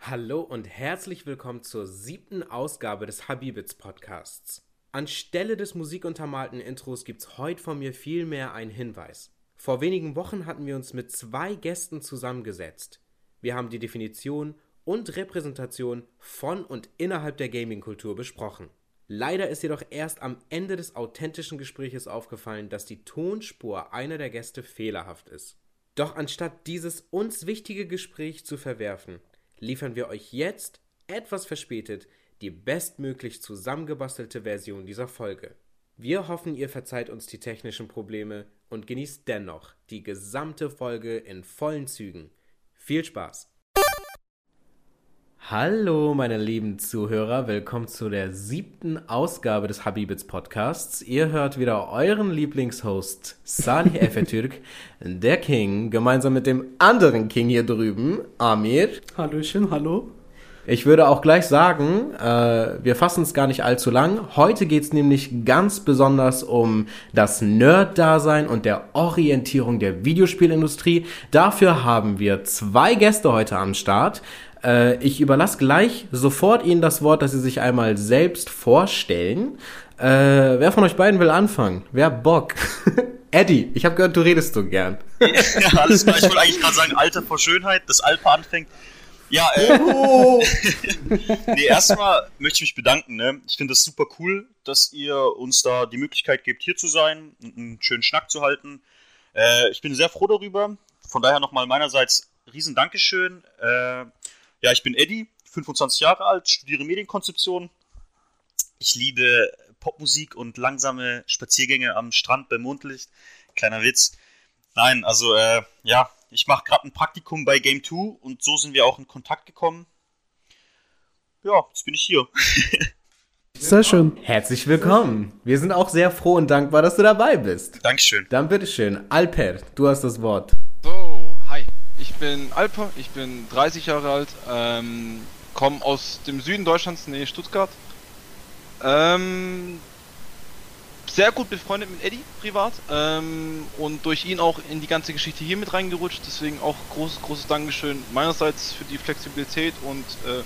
Hallo und herzlich willkommen zur siebten Ausgabe des Habibits Podcasts. Anstelle des musikuntermalten Intros gibt's heute von mir vielmehr einen Hinweis. Vor wenigen Wochen hatten wir uns mit zwei Gästen zusammengesetzt. Wir haben die Definition und Repräsentation von und innerhalb der Gaming-Kultur besprochen. Leider ist jedoch erst am Ende des authentischen Gespräches aufgefallen, dass die Tonspur einer der Gäste fehlerhaft ist. Doch anstatt dieses uns wichtige Gespräch zu verwerfen, liefern wir euch jetzt, etwas verspätet, die bestmöglich zusammengebastelte Version dieser Folge. Wir hoffen, ihr verzeiht uns die technischen Probleme und genießt dennoch die gesamte Folge in vollen Zügen. Viel Spaß! Hallo, meine lieben Zuhörer, willkommen zu der siebten Ausgabe des Habibits Podcasts. Ihr hört wieder euren Lieblingshost Salih Efetürk, der King, gemeinsam mit dem anderen King hier drüben, Amir. Hallöchen, hallo. Ich würde auch gleich sagen, äh, wir fassen es gar nicht allzu lang. Heute geht es nämlich ganz besonders um das Nerd-Dasein und der Orientierung der Videospielindustrie. Dafür haben wir zwei Gäste heute am Start. Äh, ich überlasse gleich sofort Ihnen das Wort, dass Sie sich einmal selbst vorstellen. Äh, wer von euch beiden will anfangen? Wer Bock? Eddie, ich habe gehört, du redest so gern. ja, alles klar. Ich wollte eigentlich gerade sagen, Alter vor Schönheit, das Alpa anfängt. Ja, äh, nee, erstmal möchte ich mich bedanken. Ne? Ich finde es super cool, dass ihr uns da die Möglichkeit gebt, hier zu sein und einen schönen Schnack zu halten. Äh, ich bin sehr froh darüber. Von daher nochmal meinerseits riesen Dankeschön. Äh, ja, ich bin Eddie, 25 Jahre alt, studiere Medienkonzeption. Ich liebe Popmusik und langsame Spaziergänge am Strand bei Mondlicht. Kleiner Witz. Nein, also äh, ja, ich mache gerade ein Praktikum bei Game 2 und so sind wir auch in Kontakt gekommen. Ja, jetzt bin ich hier. Sehr schön. Herzlich willkommen. Wir sind auch sehr froh und dankbar, dass du dabei bist. Dankeschön. Dann bitteschön, Alper, du hast das Wort. Ich bin Alper, ich bin 30 Jahre alt, ähm, komme aus dem Süden Deutschlands, nähe Stuttgart. Ähm, sehr gut befreundet mit Eddie privat ähm, und durch ihn auch in die ganze Geschichte hier mit reingerutscht. Deswegen auch großes, großes Dankeschön meinerseits für die Flexibilität und äh,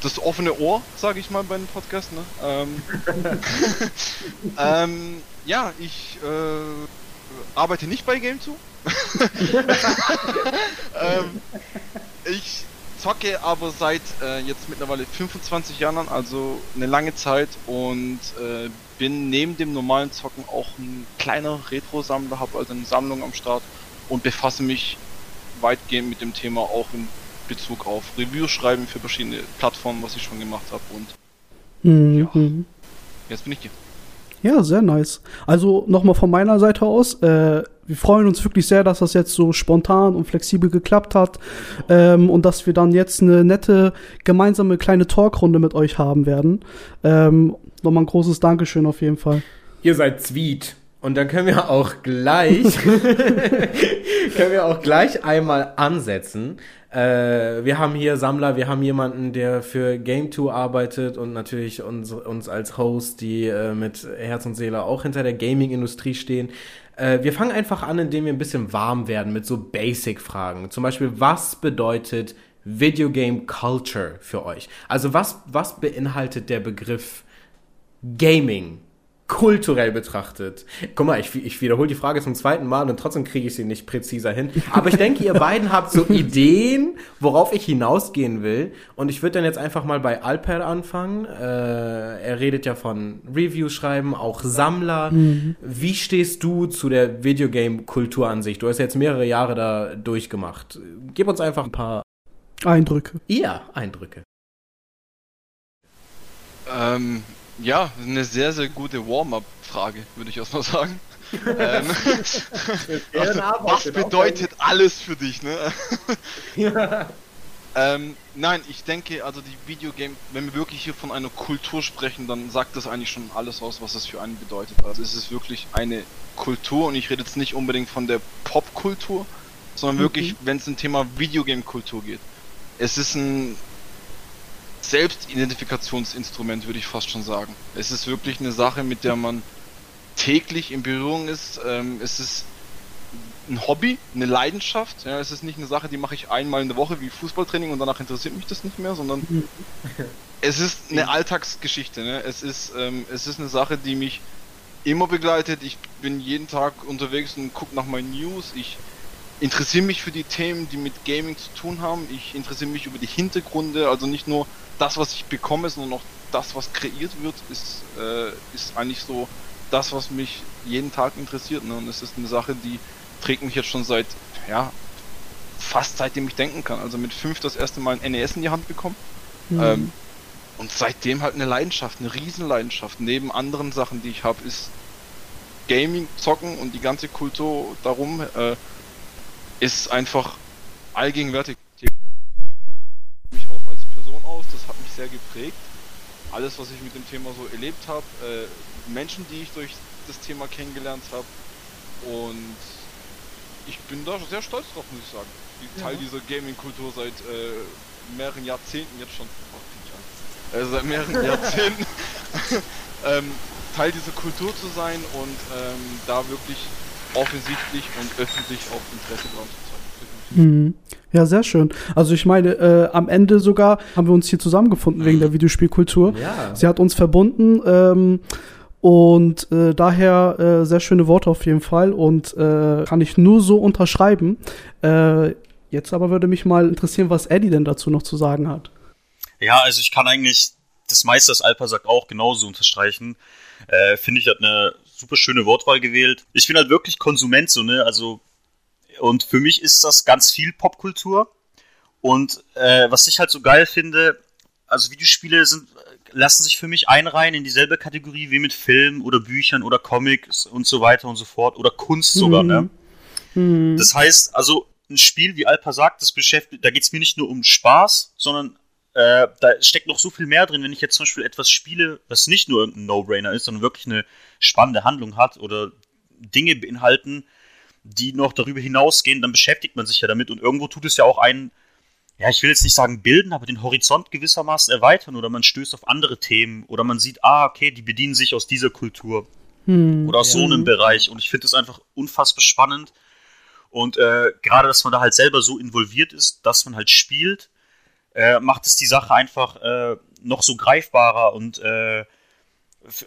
das offene Ohr, sage ich mal bei dem Podcast. Ne? Ähm, ähm, ja, ich äh, arbeite nicht bei Game 2. ähm, ich zocke aber seit äh, jetzt mittlerweile 25 Jahren, also eine lange Zeit und äh, bin neben dem normalen Zocken auch ein kleiner Retro-Sammler, habe also eine Sammlung am Start und befasse mich weitgehend mit dem Thema auch in Bezug auf Reviews schreiben für verschiedene Plattformen, was ich schon gemacht habe und Mhm. ja, jetzt bin ich hier. Ja, sehr nice. Also nochmal von meiner Seite aus, äh, wir freuen uns wirklich sehr, dass das jetzt so spontan und flexibel geklappt hat ähm, und dass wir dann jetzt eine nette gemeinsame kleine Talkrunde mit euch haben werden. Ähm, nochmal ein großes Dankeschön auf jeden Fall. Ihr seid sweet. Und dann können wir auch gleich, können wir auch gleich einmal ansetzen. Äh, wir haben hier Sammler, wir haben jemanden, der für Game 2 arbeitet und natürlich uns, uns als Host, die äh, mit Herz und Seele auch hinter der Gaming-Industrie stehen. Äh, wir fangen einfach an, indem wir ein bisschen warm werden mit so Basic-Fragen. Zum Beispiel, was bedeutet Videogame Culture für euch? Also was, was beinhaltet der Begriff Gaming kulturell betrachtet. Guck mal, ich, ich wiederhole die Frage zum zweiten Mal und trotzdem kriege ich sie nicht präziser hin. Aber ich denke, ihr beiden habt so Ideen, worauf ich hinausgehen will. Und ich würde dann jetzt einfach mal bei Alper anfangen. Äh, er redet ja von Reviews schreiben, auch Sammler. Wie stehst du zu der Videogame-Kultur an sich? Du hast jetzt mehrere Jahre da durchgemacht. Gib uns einfach ein paar Eindrücke. eher Eindrücke. Ähm, ja, eine sehr, sehr gute Warm-up-Frage, würde ich erstmal sagen. ähm, was, was bedeutet alles für dich, ne? ähm, nein, ich denke, also die Videogame, wenn wir wirklich hier von einer Kultur sprechen, dann sagt das eigentlich schon alles aus, was es für einen bedeutet. Also es ist wirklich eine Kultur und ich rede jetzt nicht unbedingt von der Popkultur, sondern wirklich, wenn es um Thema Videogame-Kultur geht. Es ist ein Selbstidentifikationsinstrument, würde ich fast schon sagen. Es ist wirklich eine Sache, mit der man täglich in Berührung ist. Ähm, es ist ein Hobby, eine Leidenschaft. Ja, es ist nicht eine Sache, die mache ich einmal in der Woche wie Fußballtraining und danach interessiert mich das nicht mehr, sondern es ist eine Alltagsgeschichte. Ne? Es ist ähm, es ist eine Sache, die mich immer begleitet. Ich bin jeden Tag unterwegs und gucke nach meinen News. Ich interessiere mich für die Themen, die mit Gaming zu tun haben. Ich interessiere mich über die Hintergründe, also nicht nur das, was ich bekomme, sondern auch das, was kreiert wird, ist, äh, ist eigentlich so das, was mich jeden Tag interessiert. Ne? Und es ist eine Sache, die trägt mich jetzt schon seit, ja, fast seitdem ich denken kann. Also mit fünf das erste Mal ein NES in die Hand bekommen. Mhm. Ähm, und seitdem halt eine Leidenschaft, eine Riesenleidenschaft. Neben anderen Sachen, die ich habe, ist Gaming, Zocken und die ganze Kultur darum äh, ist einfach allgegenwärtig. Mich auch als Person aus, das hat mich sehr geprägt. Alles, was ich mit dem Thema so erlebt habe, äh, Menschen, die ich durch das Thema kennengelernt habe und ich bin da sehr stolz drauf, muss ich sagen. Die Teil ja. dieser Gaming-Kultur seit äh, mehreren Jahrzehnten jetzt schon. Oh, äh, seit mehreren Jahrzehnten ähm, Teil dieser Kultur zu sein und ähm, da wirklich offensichtlich und öffentlich auch Interesse dran zu zeigen. Mhm. Ja, sehr schön. Also ich meine, äh, am Ende sogar haben wir uns hier zusammengefunden wegen der Videospielkultur. Ja. Sie hat uns verbunden. Ähm, und äh, daher äh, sehr schöne Worte auf jeden Fall und äh, kann ich nur so unterschreiben. Äh, jetzt aber würde mich mal interessieren, was Eddie denn dazu noch zu sagen hat. Ja, also ich kann eigentlich das meiste, was Alpa sagt, auch genauso unterstreichen. Äh, Finde ich, hat eine super schöne Wortwahl gewählt. Ich bin halt wirklich Konsument, so, ne? Also, und für mich ist das ganz viel Popkultur. Und äh, was ich halt so geil finde, also Videospiele sind lassen sich für mich einreihen in dieselbe Kategorie wie mit Filmen oder Büchern oder Comics und so weiter und so fort oder Kunst sogar, ne? mhm. ne? Das heißt, also ein Spiel, wie Alpa sagt, das beschäftigt, da geht es mir nicht nur um Spaß, sondern äh, da steckt noch so viel mehr drin, wenn ich jetzt zum Beispiel etwas spiele, was nicht nur irgendein No-Brainer ist, sondern wirklich eine spannende Handlung hat oder Dinge beinhalten, die noch darüber hinausgehen, dann beschäftigt man sich ja damit. Und irgendwo tut es ja auch einen ja, ich will jetzt nicht sagen bilden, aber den Horizont gewissermaßen erweitern oder man stößt auf andere Themen oder man sieht, ah, okay, die bedienen sich aus dieser Kultur hm, oder aus ja. so einem Bereich. Und ich finde das einfach unfassbar spannend. Und äh, gerade, dass man da halt selber so involviert ist, dass man halt spielt, äh, macht es die Sache einfach äh, noch so greifbarer und äh,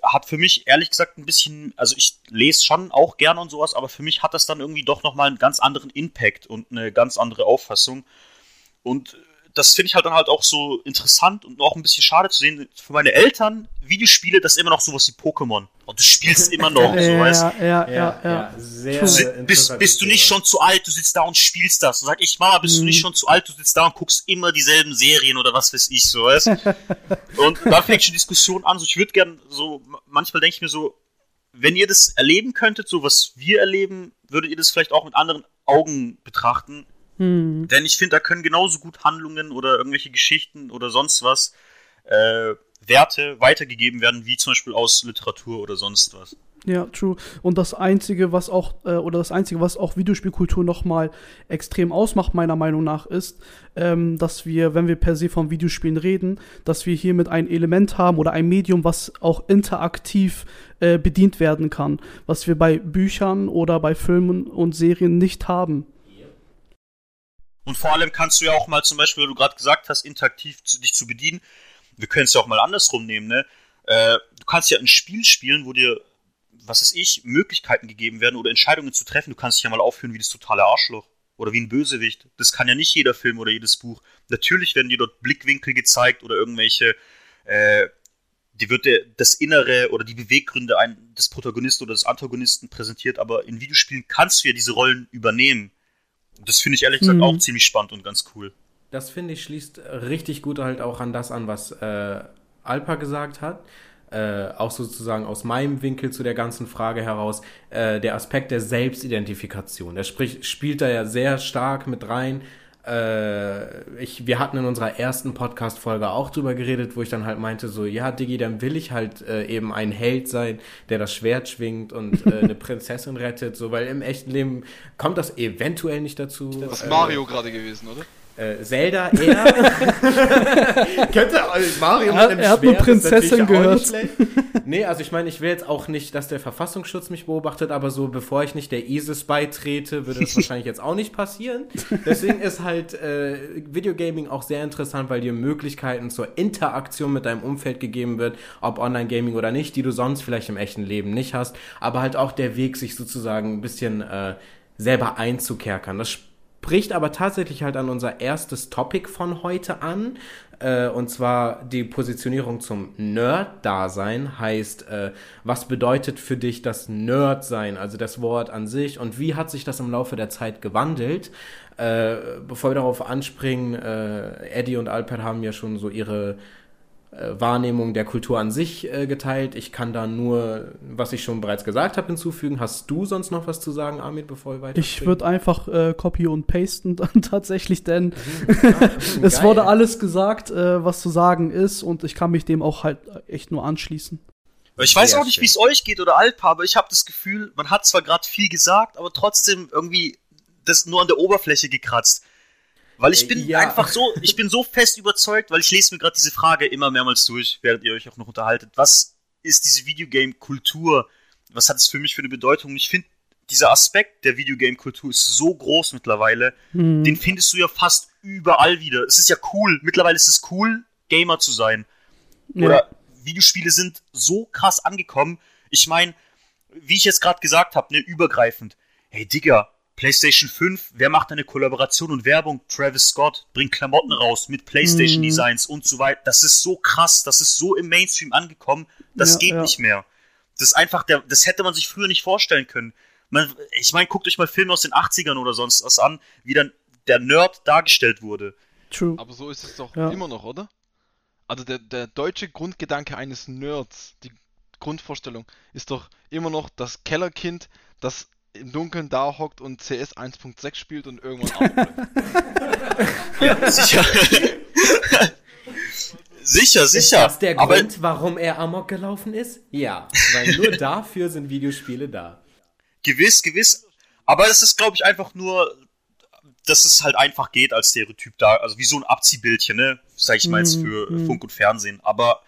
hat für mich ehrlich gesagt ein bisschen, also ich lese schon auch gerne und sowas, aber für mich hat das dann irgendwie doch nochmal einen ganz anderen Impact und eine ganz andere Auffassung. Und das finde ich halt dann halt auch so interessant und auch ein bisschen schade zu sehen für meine Eltern. Videospiele, das ist immer noch sowas wie Pokémon. Und du spielst immer noch, so ja, weißt ja, ja, ja, ja. Sehr bist, bist du nicht schon zu alt, du sitzt da und spielst das. Und sag ich, Mama, bist mhm. du nicht schon zu alt, du sitzt da und guckst immer dieselben Serien oder was weiß ich, so, weißt Und da fängt schon Diskussion an. So, ich würde gern so, manchmal denke ich mir so, wenn ihr das erleben könntet, so was wir erleben, würdet ihr das vielleicht auch mit anderen Augen betrachten hm. Denn ich finde, da können genauso gut Handlungen oder irgendwelche Geschichten oder sonst was äh, Werte weitergegeben werden, wie zum Beispiel aus Literatur oder sonst was. Ja, true. Und das Einzige, was auch, äh, oder das Einzige, was auch Videospielkultur nochmal extrem ausmacht, meiner Meinung nach, ist, ähm, dass wir, wenn wir per se von Videospielen reden, dass wir hiermit ein Element haben oder ein Medium, was auch interaktiv äh, bedient werden kann, was wir bei Büchern oder bei Filmen und Serien nicht haben. Und vor allem kannst du ja auch mal zum Beispiel, weil du gerade gesagt hast, interaktiv zu, dich zu bedienen. Wir können es ja auch mal andersrum nehmen, ne? Äh, du kannst ja ein Spiel spielen, wo dir, was weiß ich, Möglichkeiten gegeben werden oder Entscheidungen zu treffen. Du kannst dich ja mal aufführen wie das totale Arschloch oder wie ein Bösewicht. Das kann ja nicht jeder Film oder jedes Buch. Natürlich werden dir dort Blickwinkel gezeigt oder irgendwelche, äh, die wird dir das Innere oder die Beweggründe ein, des Protagonisten oder des Antagonisten präsentiert, aber in Videospielen kannst du ja diese Rollen übernehmen. Das finde ich ehrlich gesagt mhm. auch ziemlich spannend und ganz cool. Das finde ich schließt richtig gut halt auch an das an, was äh, Alpa gesagt hat. Äh, auch sozusagen aus meinem Winkel zu der ganzen Frage heraus, äh, der Aspekt der Selbstidentifikation. Der sprich, spielt da ja sehr stark mit rein äh, ich, wir hatten in unserer ersten Podcast-Folge auch drüber geredet, wo ich dann halt meinte, so, ja, Digi, dann will ich halt äh, eben ein Held sein, der das Schwert schwingt und äh, eine Prinzessin rettet, so, weil im echten Leben kommt das eventuell nicht dazu. Das ist Mario äh, gerade gewesen, oder? Äh, Zelda eher. Könnte Mario mit einem Er hat eine Prinzessin gehört. nee, also ich meine, ich will jetzt auch nicht, dass der Verfassungsschutz mich beobachtet, aber so bevor ich nicht der ISIS beitrete, würde das wahrscheinlich jetzt auch nicht passieren. Deswegen ist halt äh, Videogaming auch sehr interessant, weil dir Möglichkeiten zur Interaktion mit deinem Umfeld gegeben wird, ob Online-Gaming oder nicht, die du sonst vielleicht im echten Leben nicht hast, aber halt auch der Weg, sich sozusagen ein bisschen äh, selber einzukerkern. Das spricht aber tatsächlich halt an unser erstes Topic von heute an. Äh, und zwar die Positionierung zum Nerd-Dasein heißt, äh, was bedeutet für dich das Nerd-Sein, also das Wort an sich und wie hat sich das im Laufe der Zeit gewandelt? Äh, bevor wir darauf anspringen, äh, Eddie und Alper haben ja schon so ihre Wahrnehmung der Kultur an sich äh, geteilt. Ich kann da nur, was ich schon bereits gesagt habe, hinzufügen. Hast du sonst noch was zu sagen, Armin, bevor wir weiter? Ich würde einfach äh, copy und pasten dann tatsächlich, denn ja, es wurde alles gesagt, äh, was zu sagen ist und ich kann mich dem auch halt echt nur anschließen. Ich weiß Sehr auch nicht, wie es euch geht oder Alp, aber ich habe das Gefühl, man hat zwar gerade viel gesagt, aber trotzdem irgendwie das nur an der Oberfläche gekratzt. Weil ich bin ja. einfach so, ich bin so fest überzeugt, weil ich lese mir gerade diese Frage immer mehrmals durch, während ihr euch auch noch unterhaltet. Was ist diese Videogame-Kultur? Was hat es für mich für eine Bedeutung? Ich finde, dieser Aspekt der Videogame-Kultur ist so groß mittlerweile. Mhm. Den findest du ja fast überall wieder. Es ist ja cool. Mittlerweile ist es cool, Gamer zu sein. Ja. Oder Videospiele sind so krass angekommen. Ich meine, wie ich jetzt gerade gesagt habe, ne, übergreifend. Hey Digga, PlayStation 5, wer macht eine Kollaboration und Werbung? Travis Scott bringt Klamotten raus mit PlayStation mhm. Designs und so weiter. Das ist so krass, das ist so im Mainstream angekommen, das ja, geht ja. nicht mehr. Das ist einfach der, das hätte man sich früher nicht vorstellen können. Man, ich meine, guckt euch mal Filme aus den 80ern oder sonst was an, wie dann der Nerd dargestellt wurde. True. Aber so ist es doch ja. immer noch, oder? Also der, der deutsche Grundgedanke eines Nerds, die Grundvorstellung, ist doch immer noch das Kellerkind, das im Dunkeln da hockt und CS 1.6 spielt und irgendwann ja, sicher. sicher, sicher. Ist das der Aber Grund, warum er Amok gelaufen ist? Ja, weil nur dafür sind Videospiele da. Gewiss, gewiss. Aber es ist, glaube ich, einfach nur, dass es halt einfach geht als Stereotyp da. Also wie so ein Abziehbildchen, ne? Sag ich mal jetzt für mm, Funk und Fernsehen. Aber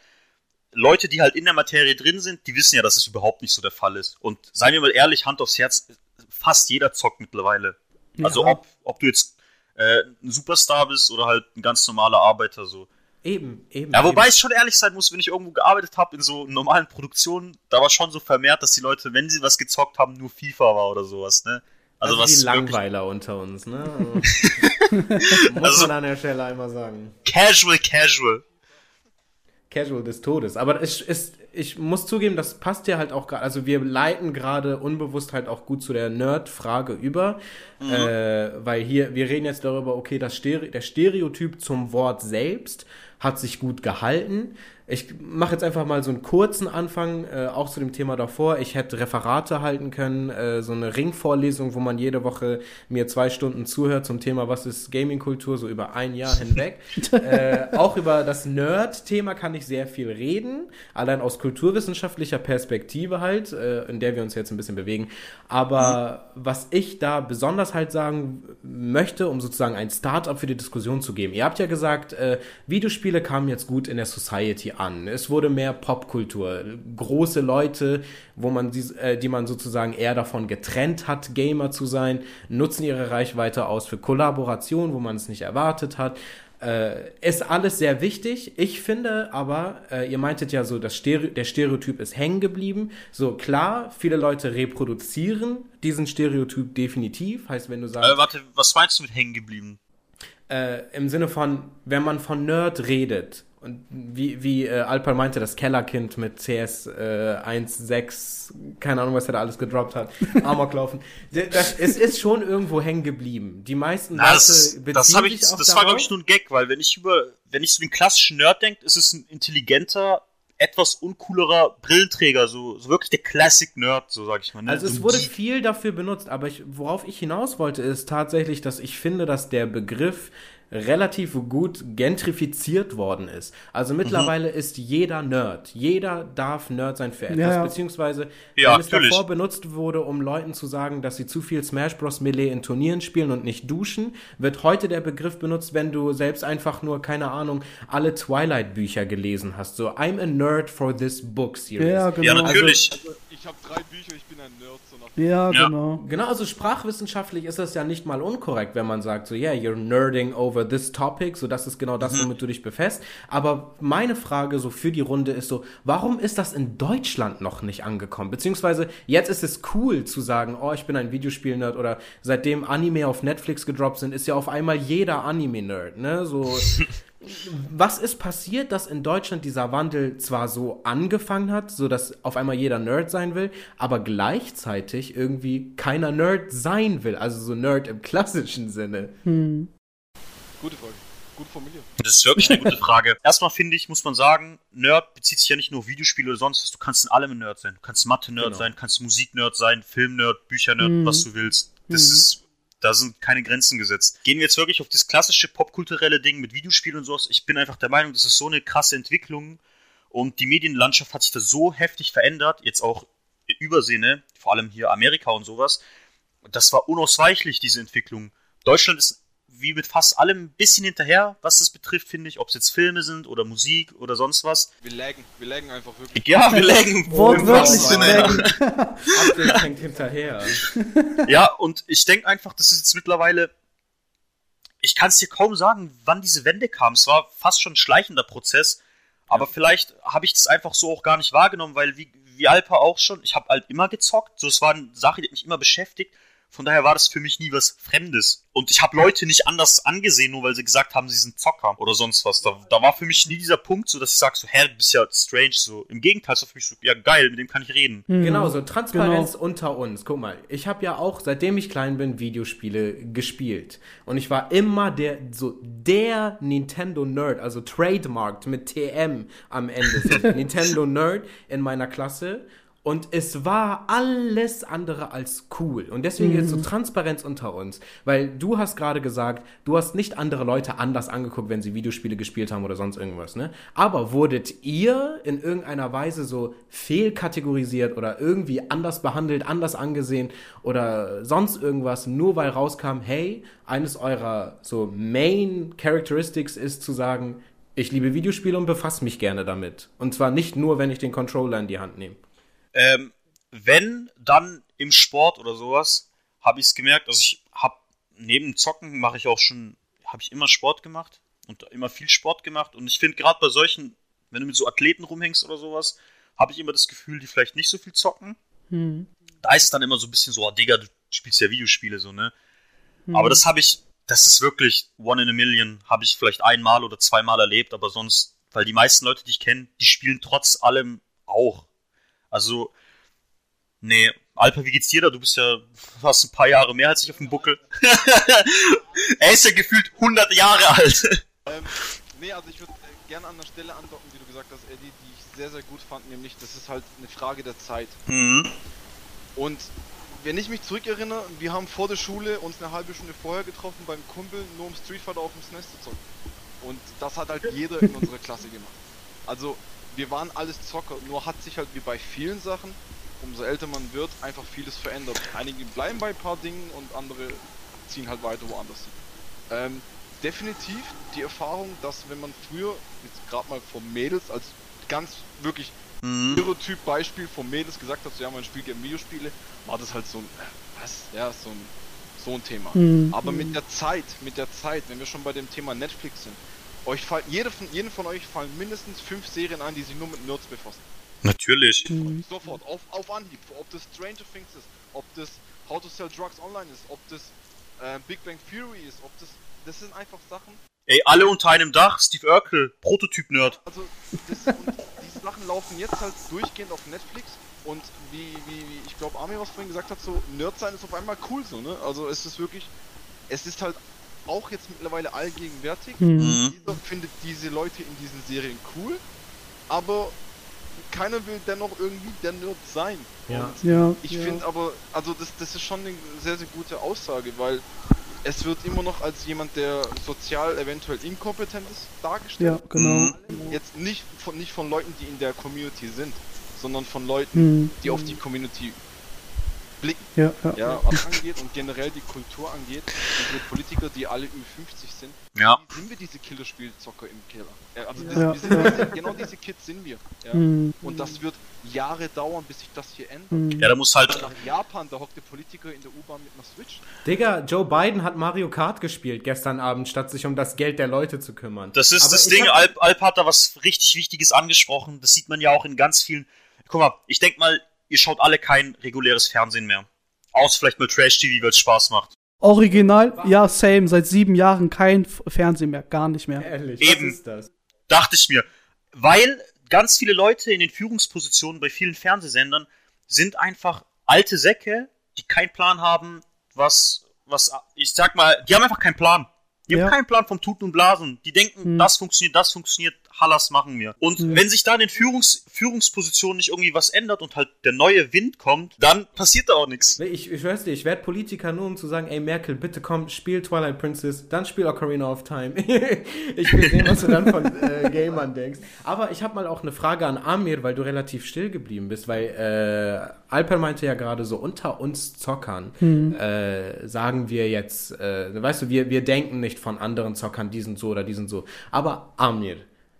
Leute, die halt in der Materie drin sind, die wissen ja, dass es überhaupt nicht so der Fall ist. Und seien wir mal ehrlich, Hand aufs Herz, fast jeder zockt mittlerweile. Ja. Also ob, ob du jetzt äh, ein Superstar bist oder halt ein ganz normaler Arbeiter so. Eben, eben. Ja, wobei eben. ich schon ehrlich sein muss, wenn ich irgendwo gearbeitet habe in so normalen Produktionen, da war schon so vermehrt, dass die Leute, wenn sie was gezockt haben, nur FIFA war oder sowas, ne? Also, also was die Langweiler unter uns, ne? muss also, man an der Stelle einmal sagen. Casual, casual. Casual des Todes. Aber es ist, ich muss zugeben, das passt ja halt auch gerade. Also wir leiten gerade unbewusst halt auch gut zu der Nerd-Frage über, mhm. äh, weil hier wir reden jetzt darüber, okay, das Stere der Stereotyp zum Wort selbst hat sich gut gehalten. Ich mache jetzt einfach mal so einen kurzen Anfang, äh, auch zu dem Thema davor. Ich hätte Referate halten können, äh, so eine Ringvorlesung, wo man jede Woche mir zwei Stunden zuhört zum Thema, was ist Gaming-Kultur, so über ein Jahr hinweg. äh, auch über das Nerd-Thema kann ich sehr viel reden, allein aus kulturwissenschaftlicher Perspektive halt, äh, in der wir uns jetzt ein bisschen bewegen. Aber mhm. was ich da besonders halt sagen möchte, um sozusagen ein Start-up für die Diskussion zu geben. Ihr habt ja gesagt, äh, Videospiele kamen jetzt gut in der Society an. Es wurde mehr Popkultur. Große Leute, wo man die, äh, die man sozusagen eher davon getrennt hat, Gamer zu sein, nutzen ihre Reichweite aus für Kollaboration, wo man es nicht erwartet hat. Äh, ist alles sehr wichtig. Ich finde aber, äh, ihr meintet ja so, das Stereo der Stereotyp ist hängen geblieben. So klar, viele Leute reproduzieren diesen Stereotyp definitiv. Heißt, wenn du sagst. Äh, warte, was meinst du mit hängen geblieben? Äh, Im Sinne von, wenn man von Nerd redet, und wie, wie äh, Alper meinte, das Kellerkind mit CS äh, 1.6, keine Ahnung, was er da alles gedroppt hat, Amoklaufen. Das, es ist schon irgendwo hängen geblieben. Die meisten Na, Leute das, das ich, Das war, glaube ich, nur ein Gag, weil wenn ich über, wenn ich so den klassischen Nerd denke, ist es ein intelligenter, etwas uncoolerer Brillenträger, so, so wirklich der Classic Nerd, so sag ich mal. Ne? Also es wurde viel dafür benutzt, aber ich, worauf ich hinaus wollte, ist tatsächlich, dass ich finde, dass der Begriff relativ gut gentrifiziert worden ist. Also Mhm. mittlerweile ist jeder Nerd. Jeder darf Nerd sein für etwas. Ja. Beziehungsweise, Ja, wenn es natürlich. davor benutzt wurde, um Leuten zu sagen, dass sie zu viel Smash Bros. Melee in Turnieren spielen und nicht duschen, wird heute der Begriff benutzt, wenn du selbst einfach nur, keine Ahnung, alle Twilight-Bücher gelesen hast. So, I'm a nerd for this book series. Ja, genau. Ja, natürlich. Ich habe drei Bücher, ich bin ein Nerd. So nach Ja, Ja. genau. Genau, also sprachwissenschaftlich ist das ja nicht mal unkorrekt, wenn man sagt, so, yeah, you're nerding over this topic, so das ist genau das, womit du dich befasst. Aber meine Frage so für die Runde ist so, warum ist das in Deutschland noch nicht angekommen? Beziehungsweise jetzt ist es cool zu sagen, oh, ich bin ein Videospiel-Nerd oder seitdem Anime auf Netflix gedroppt sind, ist ja auf einmal jeder Anime-Nerd, ne? So, was ist passiert, dass in Deutschland dieser Wandel zwar so angefangen hat, so dass auf einmal jeder Nerd sein will, aber gleichzeitig irgendwie keiner Nerd sein will, also so Nerd im klassischen Sinne. Gute Frage. Gut formuliert. Das ist wirklich eine gute Frage. Erstmal finde ich, muss man sagen, Nerd bezieht sich ja nicht nur auf Videospiele oder sonst was. Du kannst in allem ein Nerd sein. Du kannst Mathe-Nerd Genau. sein, kannst Musik-Nerd sein, Film-Nerd, Bücher-Nerd, Mhm. was du willst. Das Mhm. ist, da sind keine Grenzen gesetzt. Gehen wir jetzt wirklich auf das klassische popkulturelle Ding mit Videospielen und sowas. Ich bin einfach der Meinung, das ist so eine krasse Entwicklung und die Medienlandschaft hat sich da so heftig verändert, jetzt auch Übersehne, vor allem hier Amerika und sowas. Das war unausweichlich, diese Entwicklung. Deutschland ist wie mit fast allem ein bisschen hinterher, was das betrifft, finde ich, ob es jetzt Filme sind oder Musik oder sonst was. Wir laggen, wir laggen einfach wirklich. Ja, wir lägen Wortwörtlich Sinne. laggen. Hängt hinterher. Ja, und ich denke einfach, das ist jetzt mittlerweile. Ich kann es dir kaum sagen, wann diese Wende kam. Es war fast schon ein schleichender Prozess. Aber vielleicht habe ich das einfach so auch gar nicht wahrgenommen, weil wie, wie Alpa auch schon, ich habe halt immer gezockt. So, es war eine Sache, die hat mich immer beschäftigt. Von daher war das für mich nie was Fremdes. Und ich habe Leute nicht anders angesehen, nur weil sie gesagt haben, sie sind Zocker oder sonst was. Da, da war für mich nie dieser Punkt, so dass ich sage, so, hä, du bist ja strange. So, im Gegenteil, es war für mich so, ja geil, mit dem kann ich reden. Mhm. Genau, so Transparenz Genau. unter uns. Guck mal, ich habe ja auch, seitdem ich klein bin, Videospiele gespielt. Und ich war immer der, so der Nintendo-Nerd, also trademarked mit TM am Ende. So, Nintendo-Nerd in meiner Klasse. Und es war alles andere als cool. Und deswegen jetzt so Transparenz unter uns. Weil du hast gerade gesagt, du hast nicht andere Leute anders angeguckt, wenn sie Videospiele gespielt haben oder sonst irgendwas, ne? Aber wurdet ihr in irgendeiner Weise so fehlkategorisiert oder irgendwie anders behandelt, anders angesehen oder sonst irgendwas, nur weil rauskam, hey, eines eurer so Main Characteristics ist zu sagen, ich liebe Videospiele und befasse mich gerne damit. Und zwar nicht nur, wenn ich den Controller in die Hand nehme. Ähm, wenn, dann im Sport oder sowas, habe ich es gemerkt. Also ich habe neben Zocken mache ich auch schon, habe ich immer Sport gemacht und immer viel Sport gemacht. Und ich finde gerade bei solchen, wenn du mit so Athleten rumhängst oder sowas, habe ich immer das Gefühl, die vielleicht nicht so viel zocken. Mhm. Da ist es dann immer so ein bisschen so, oh, Digga, du spielst ja Videospiele so, ne? Aber das habe ich, das ist wirklich one in a million, habe ich vielleicht einmal oder zweimal erlebt, aber sonst, weil die meisten Leute, die ich kenne, die spielen trotz allem auch. Also, nee, Alper, wie geht's dir da? Du bist ja fast ein paar Jahre mehr als ich auf dem Buckel. er ist ja gefühlt 100 Jahre alt. Ähm, nee, also ich würde äh, gerne an der Stelle andocken, wie du gesagt hast, Eddie, die ich sehr, sehr gut fand, nämlich das ist halt eine Frage der Zeit. Mhm. Und wenn ich mich zurückerinnere, wir haben vor der Schule uns eine halbe Stunde vorher getroffen beim Kumpel, nur um Street Fighter auf dem SNES zu zocken. Und das hat halt jeder in unserer Klasse gemacht. Also, wir waren alles Zocker, nur hat sich halt wie bei vielen Sachen, umso älter man wird, einfach vieles verändert. Einige bleiben bei ein paar Dingen und andere ziehen halt weiter woanders hin. Ähm, definitiv die Erfahrung, dass wenn man früher, jetzt gerade mal von Mädels, als ganz wirklich Mhm. Stereotyp Beispiel von Mädels gesagt hat, so ja, man spielt gerne Videospiele, war das halt so ein, äh, was, ja, so ein, so ein Thema. Mhm. Aber mit der Zeit, mit der Zeit, wenn wir schon bei dem Thema Netflix sind, euch fallen, jede von, jeden von euch fallen mindestens fünf Serien ein, die sich nur mit Nerds befassen. Natürlich. Sofort, auf, auf Anhieb. Ob das Stranger Things ist, ob das How to Sell Drugs Online ist, ob das äh, Big Bang Theory ist, ob das, das sind einfach Sachen, Ey, alle unter einem Dach, Steve Urkel, Prototyp-Nerd. Also, das, und diese Sachen laufen jetzt halt durchgehend auf Netflix und wie, wie, wie ich glaube, Armin was vorhin gesagt hat, so Nerd sein ist auf einmal cool so, ne? Also es ist wirklich, es ist halt auch jetzt mittlerweile allgegenwärtig. Mhm. Mhm. Jeder findet diese Leute in diesen Serien cool, aber keiner will dennoch irgendwie der Nerd sein. Ja. Und Ja, ich ja. finde aber, also das, das ist schon eine sehr, sehr gute Aussage, weil es wird immer noch als jemand, der sozial eventuell inkompetent ist, dargestellt. Ja, genau. Jetzt nicht von, nicht von Leuten, die in der Community sind, sondern von Leuten, Mhm. die auf die Community blicken. Ja, ja. Ja, was angeht und generell die Kultur angeht, diese Politiker, die alle über 50 sind, Ja. sind wir diese Killerspielzocker im Keller? Also Ja. das, wir sind, wir sind, genau diese Kids sind wir. Ja. Mhm. Und das wird Jahre dauern, bis sich das hier ändert. Mhm. Ja, da muss halt. Nach Japan, da hockt der Politiker in der U-Bahn mit einer Switch. Digga, Joe Biden hat Mario Kart gespielt gestern Abend, statt sich um das Geld der Leute zu kümmern. Das ist Aber das Ding, hab- Alp, Alp hat da was richtig Wichtiges angesprochen. Das sieht man ja auch in ganz vielen. Guck mal, ich denk mal, ihr schaut alle kein reguläres Fernsehen mehr. Außer vielleicht mal Trash-TV, weil es Spaß macht. Original, ja, same. Seit sieben Jahren kein Fernsehen mehr, gar nicht mehr. Ehrlich, Eben. was ist das? Dachte ich mir. Weil ganz viele Leute in den Führungspositionen bei vielen Fernsehsendern sind einfach alte Säcke, die keinen Plan haben, was, was, ich sag mal, die haben einfach keinen Plan. Die Ja. haben keinen Plan vom Tuten und Blasen. Die denken, Hm. das funktioniert, das funktioniert, Hallas machen wir. Und Ja. wenn sich da in den Führungs Führungspositionen nicht irgendwie was ändert und halt der neue Wind kommt, dann passiert da auch nichts. Ich, ich schwör's dir, ich werde Politiker nur, um zu sagen, ey Merkel, bitte komm, spiel Twilight Princess, dann spiel Ocarina of Time. ich will sehen, was du dann von äh, Gamern denkst. Aber ich habe mal auch eine Frage an Amir, weil du relativ still geblieben bist, weil äh, Alper meinte ja gerade so, unter uns Zockern äh, sagen wir jetzt, äh, weißt du, wir, wir denken nicht von anderen Zockern, die sind so oder die sind so. Aber Amir,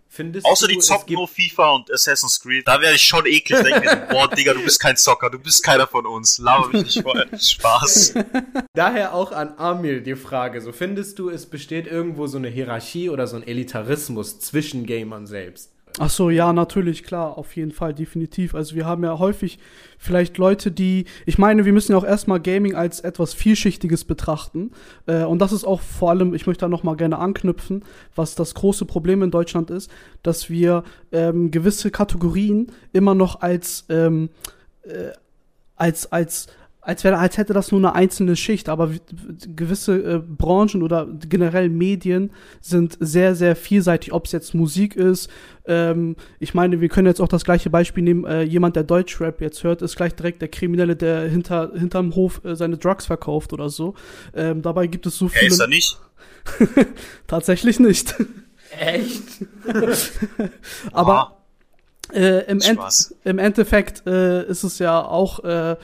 findest Außer du, die zocken nur FIFA und Assassin's Creed. Da werde ich schon eklig. Denke mir, so, boah, Digga, du bist kein Zocker, du bist keiner von uns. Laber mich nicht voll. Spaß. Daher auch an Amil die Frage, so findest du, es besteht irgendwo so eine Hierarchie oder so ein Elitarismus zwischen Gamern selbst? Ach so, ja, natürlich, klar, auf jeden Fall, definitiv. Also wir haben ja häufig vielleicht Leute, die, ich meine, wir müssen ja auch erstmal Gaming als etwas Vielschichtiges betrachten. Äh, und das ist auch vor allem, ich möchte da nochmal gerne anknüpfen, was das große Problem in Deutschland ist, dass wir ähm, gewisse Kategorien immer noch als, ähm, äh, als, als, als, wäre, als hätte das nur eine einzelne Schicht, aber gewisse äh, Branchen oder generell Medien sind sehr, sehr vielseitig, ob es jetzt Musik ist. Ähm, ich meine, wir können jetzt auch das gleiche Beispiel nehmen, äh, jemand, der Deutschrap jetzt hört, ist gleich direkt der Kriminelle, der hinter, hinterm Hof äh, seine Drugs verkauft oder so. Ähm, dabei gibt es so Ja, viele. ist er nicht? Tatsächlich nicht. Echt? Aber äh, im, End, im Endeffekt äh, ist es ja auch äh,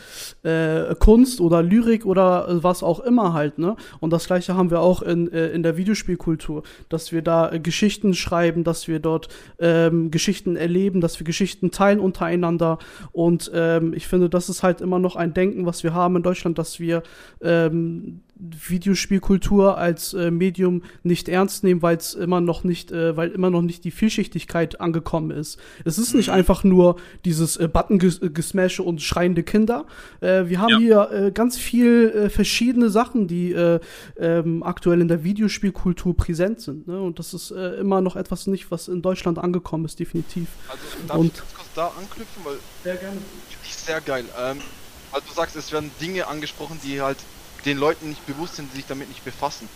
äh, Kunst oder Lyrik oder was auch immer halt, ne? Und das gleiche haben wir auch in, äh, in der Videospielkultur, dass wir da äh, Geschichten schreiben, dass wir dort ähm, Geschichten erleben, dass wir Geschichten teilen untereinander. Und ähm, ich finde, das ist halt immer noch ein Denken, was wir haben in Deutschland, dass wir ähm, Videospielkultur als äh, Medium nicht ernst nehmen, weil es immer noch nicht, äh, weil immer noch nicht die Vielschichtigkeit angekommen ist. Es ist nicht einfach nur dieses äh, Button-Gesmashe und schreiende Kinder. Äh, wir haben Ja. hier äh, ganz viel äh, verschiedene Sachen, die äh, ähm, aktuell in der Videospielkultur präsent sind. Ne? Und das ist äh, immer noch etwas nicht, was in Deutschland angekommen ist, definitiv. Also darf Und- ich ganz kurz da anknüpfen, weil Sehr gerne. finde ich sehr geil. Ähm, also du sagst, es werden Dinge angesprochen, die halt den Leuten nicht bewusst sind, die sich damit nicht befassen.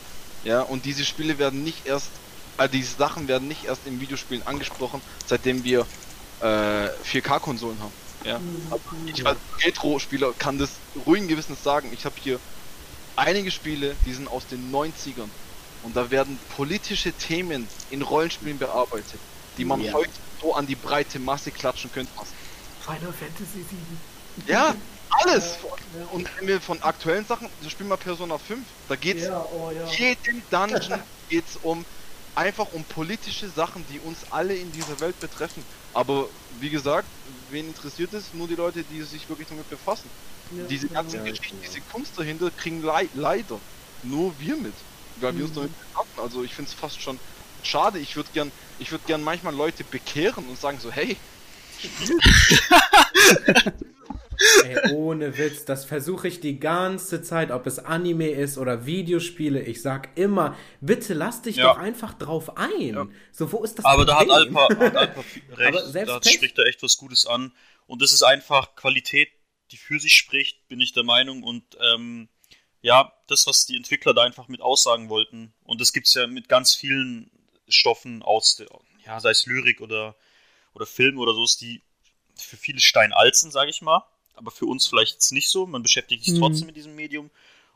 Ja, und diese Spiele werden nicht erst, also diese Sachen werden nicht erst in Videospielen angesprochen, seitdem wir äh, 4K-Konsolen haben. Ja. Aber ich als Retro-Spieler kann das ruhigen Gewissens sagen. Ich habe hier einige Spiele, die sind aus den 90ern. Und da werden politische Themen in Rollenspielen bearbeitet, die man Ja. heute so an die breite Masse klatschen könnte. Final Fantasy 7. Ja, alles! Und wenn wir von aktuellen Sachen, so spielen wir Persona 5, da geht's oh ja. jeden Dungeon geht's um einfach um politische Sachen, die uns alle in dieser Welt betreffen. Aber wie gesagt, wen interessiert es? Nur die Leute, die sich wirklich damit befassen. diese ganzen Ja, Geschichten, genau. diese Kunst dahinter kriegen lei leider nur wir mit, weil wir uns damit befassen. Also ich finde es fast schon schade. Ich würde gern, ich würde gern manchmal Leute bekehren und sagen so, hey, Ey, ohne Witz, das versuche ich die ganze Zeit, ob es Anime ist oder Videospiele. Ich sag immer, bitte lass dich Ja. doch einfach drauf ein. So, wo ist das Aber da hat? Alpa, hat Alpa recht. Aber selbst da spricht er echt was Gutes an. Und das ist einfach Qualität, die für sich spricht, bin ich der Meinung. Und ähm, ja, das, was die Entwickler da einfach mit aussagen wollten. Und das gibt's ja mit ganz vielen Stoffen aus der, ja, sei es Lyrik oder, oder Film oder so, ist die für viele steinalt sind, sage ich mal. Aber für uns vielleicht nicht so. Man beschäftigt sich Mhm. trotzdem mit diesem Medium.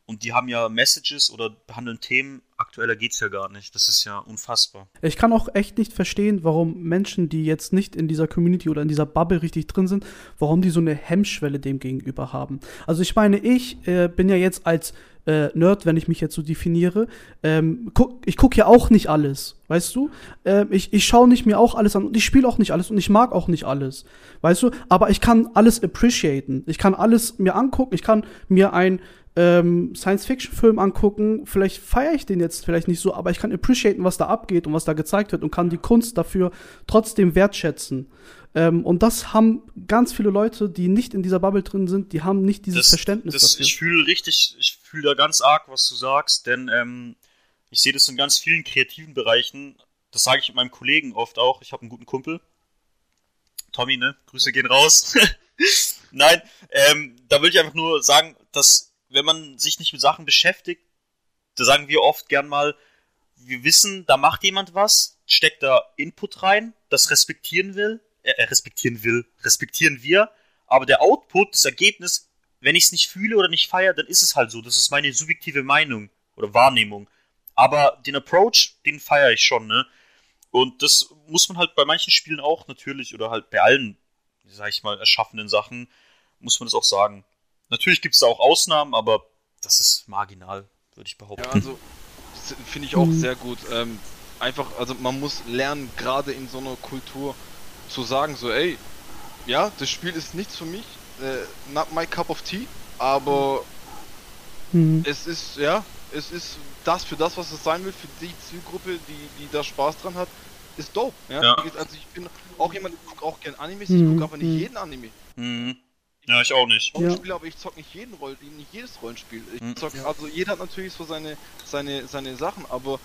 Und die haben ja Messages oder behandeln Themen. Aktueller geht's ja gar nicht. Das ist ja unfassbar. Ich kann auch echt nicht verstehen, warum Menschen, die jetzt nicht in dieser Community oder in dieser Bubble richtig drin sind, warum die so eine Hemmschwelle dem gegenüber haben. Also ich meine, ich äh, bin ja jetzt als äh, Nerd, wenn ich mich jetzt so definiere, ähm, guck, ich gucke ja auch nicht alles, weißt du? Ähm, ich ich schaue nicht mir auch alles an und ich spiele auch nicht alles und ich mag auch nicht alles, weißt du? Aber ich kann alles appreciaten. Ich kann alles mir angucken. Ich kann mir ein ähm, Science-Fiction-Film angucken. Vielleicht feiere ich den jetzt vielleicht nicht so, aber ich kann appreciaten, was da abgeht und was da gezeigt wird und kann die Kunst dafür trotzdem wertschätzen. Ähm, und das haben ganz viele Leute, die nicht in dieser Bubble drin sind, die haben nicht dieses das, Verständnis das, dafür. Ich fühle richtig, ich fühle da ganz arg, was du sagst, denn ähm, ich sehe das in ganz vielen kreativen Bereichen. Das sage ich mit meinem Kollegen oft auch. Ich habe einen guten Kumpel. Tommy, ne? Grüße gehen raus. Nein, ähm, da will ich einfach nur sagen, dass wenn man sich nicht mit Sachen beschäftigt, da sagen wir oft gern mal, wir wissen, da macht jemand was, steckt da Input rein, das respektieren will, äh, respektieren will, respektieren wir, aber der Output, das Ergebnis, wenn ich es nicht fühle oder nicht feiere, dann ist es halt so. Das ist meine subjektive Meinung oder Wahrnehmung. Aber den Approach, den feiere ich schon, ne? Und das muss man halt bei manchen Spielen auch natürlich, oder halt bei allen, sag ich mal, erschaffenen Sachen, muss man das auch sagen. Natürlich gibt es da auch Ausnahmen, aber das ist marginal, würde ich behaupten. Ja, also finde ich auch mhm. sehr gut. Ähm, einfach, also man muss lernen, gerade in so einer Kultur zu sagen, so, ey, ja, das Spiel ist nichts für mich, äh, not my cup of tea, aber mhm. es ist, ja, es ist das für das, was es sein will, für die Zielgruppe, die, die da Spaß dran hat, ist dope. Ja? ja. Also ich bin auch jemand, ich gucke auch gern Animes, mhm. ich gucke aber nicht mhm. jeden Anime. Mhm. Ja, ich auch nicht. Rollenspiel, ja. aber ich zock nicht jeden Roll, nicht jedes Rollenspiel. Ich mhm. zock, also jeder hat natürlich so seine, seine, seine Sachen, aber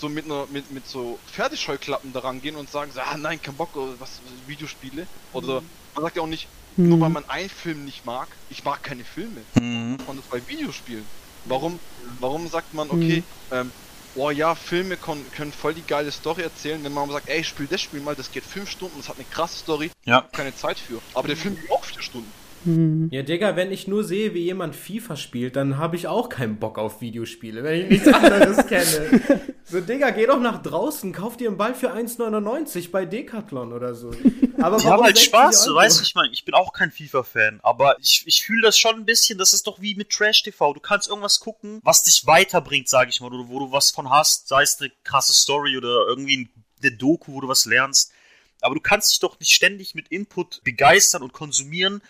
so mit einer, mit, mit so Pferdescheuklappen daran gehen und sagen so, ah nein, kein Bock, oder was, Videospiele. Oder man sagt ja auch nicht, mhm. nur weil man einen Film nicht mag, ich mag keine Filme. Mhm. Und das bei Videospielen. Warum, warum sagt man, okay, mhm. ähm, oh ja, Filme können, können voll die geile Story erzählen, wenn man sagt, ey, spiel das Spiel mal, das geht fünf Stunden, das hat eine krasse Story, ja. keine Zeit für. Aber der Film geht auch vier Stunden. Mhm. Ja, Digga, wenn ich nur sehe, wie jemand FIFA spielt, dann habe ich auch keinen Bock auf Videospiele, wenn ich nichts anderes kenne. So, Digga, geh doch nach draußen, kauf dir einen Ball für 1,99 bei Decathlon oder so. Aber ich habe halt Spaß, du weißt, ich meine, ich bin auch kein FIFA-Fan, aber ich, ich fühle das schon ein bisschen, das ist doch wie mit Trash-TV. Du kannst irgendwas gucken, was dich weiterbringt, sag ich mal, oder wo du was von hast, sei es eine krasse Story oder irgendwie eine Doku, wo du was lernst. Aber du kannst dich doch nicht ständig mit Input begeistern und konsumieren,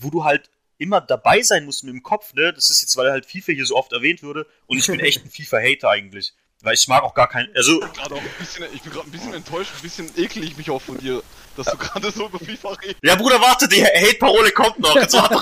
wo du halt immer dabei sein musst mit dem Kopf, ne? Das ist jetzt, weil halt FIFA hier so oft erwähnt würde und ich bin echt ein FIFA-Hater eigentlich. Weil ich mag auch gar keinen. Also. Ich bin, bisschen, ich bin gerade ein bisschen enttäuscht, ein bisschen ekel ich mich auch von dir, dass du gerade so über FIFA redest. Ja, Bruder, warte, die Hate-Parole kommt noch. Jetzt warte,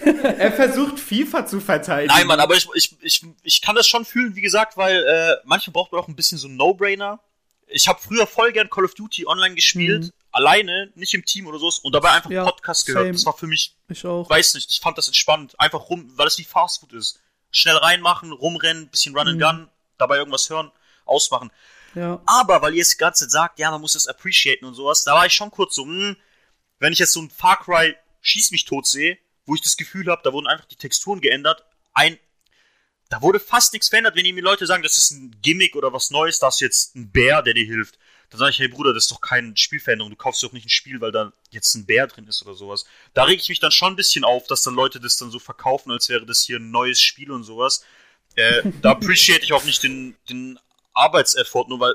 Er versucht FIFA zu verteidigen. Nein, Mann, aber ich, ich, ich, ich kann das schon fühlen, wie gesagt, weil äh, manchmal braucht man auch ein bisschen so No-Brainer. Ich habe früher voll gern Call of Duty online gespielt, mhm. Alleine, nicht im Team oder so, und dabei einfach ja, Podcast gehört. Same. Das war für mich, ich auch. weiß nicht, ich fand das entspannt. Einfach rum, weil es wie Fastfood ist. Schnell reinmachen, rumrennen, bisschen Run and mhm. Gun, dabei irgendwas hören, ausmachen. Ja. Aber weil ihr es die ganze Zeit sagt, ja, man muss es appreciaten und sowas, da war ich schon kurz so, hm, wenn ich jetzt so ein Far Cry Schieß mich tot sehe, wo ich das Gefühl habe, da wurden einfach die Texturen geändert, ein, da wurde fast nichts verändert, wenn mir Leute sagen, das ist ein Gimmick oder was Neues, da ist jetzt ein Bär, der dir hilft. Dann sage ich, hey Bruder, das ist doch keine Spielveränderung, du kaufst doch nicht ein Spiel, weil da jetzt ein Bär drin ist oder sowas. Da reg ich mich dann schon ein bisschen auf, dass dann Leute das dann so verkaufen, als wäre das hier ein neues Spiel und sowas. Äh, da appreciate ich auch nicht den, den Arbeitseffort, nur weil,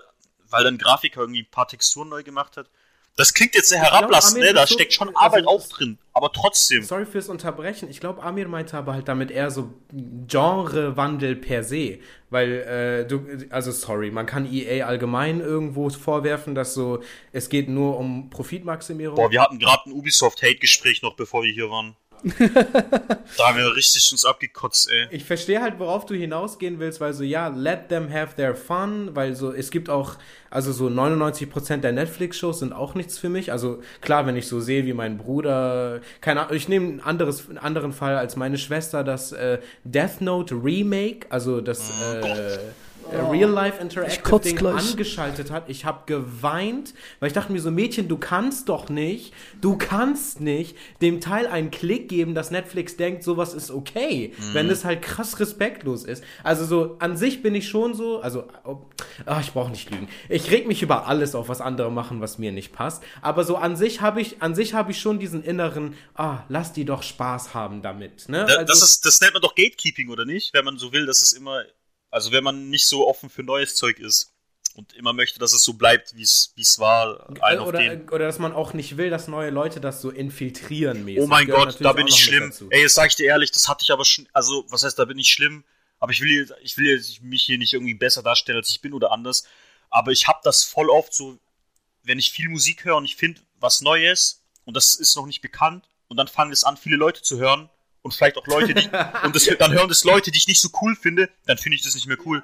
weil dann Grafiker irgendwie ein paar Texturen neu gemacht hat. Das klingt jetzt sehr herablassend, ne? Da steckt schon Arbeit also, auch drin, aber trotzdem. Sorry fürs Unterbrechen. Ich glaube, Amir meinte aber halt damit eher so Genrewandel per se. Weil, äh, du, also sorry, man kann EA allgemein irgendwo vorwerfen, dass so, es geht nur um Profitmaximierung. Boah, wir hatten gerade ein Ubisoft-Hate-Gespräch noch, bevor wir hier waren da haben wir richtig uns abgekotzt, ey. Ich verstehe halt, worauf du hinausgehen willst, weil so, ja, let them have their fun, weil so, es gibt auch, also so 99% der Netflix-Shows sind auch nichts für mich. Also klar, wenn ich so sehe, wie mein Bruder, keine Ahnung, ich nehme ein anderes, einen anderen Fall als meine Schwester, das äh, Death Note Remake, also das, oh, äh, Real Life Interactive kotz Ding gleich. angeschaltet hat, ich habe geweint, weil ich dachte mir so, Mädchen, du kannst doch nicht, du kannst nicht dem Teil einen Klick geben, dass Netflix denkt, sowas ist okay, wenn es halt krass respektlos ist. Also so, an sich bin ich schon so, also, oh, ich brauche nicht lügen. Ich reg mich über alles auf, was andere machen, was mir nicht passt. Aber so an sich habe ich, an sich habe ich schon diesen inneren, ah, lass die doch Spaß haben damit. Ne? Da, Also- das, ist, das nennt man doch Gatekeeping, oder nicht? Wenn man so will, dass es immer, also wenn man nicht so offen für neues Zeug ist und immer möchte, dass es so bleibt, wie es wie es war. Ein auf oder, den. oder dass man auch nicht will, dass neue Leute das so infiltrieren mäßig. Oh mein Gott, da bin ich schlimm. Ey, das sag ich dir ehrlich, das hatte ich aber schon, also was heißt, da bin ich schlimm, aber ich will, hier- ich will jetzt mich hier nicht irgendwie besser darstellen, als ich bin oder anders, aber ich habe das voll oft so, wenn ich viel Musik höre und ich finde was Neues und das ist noch nicht bekannt und dann fangen es an, viele Leute zu hören und vielleicht auch Leute, die, und das, dann hören das Leute, die ich nicht so cool finde, dann finde ich das nicht mehr cool.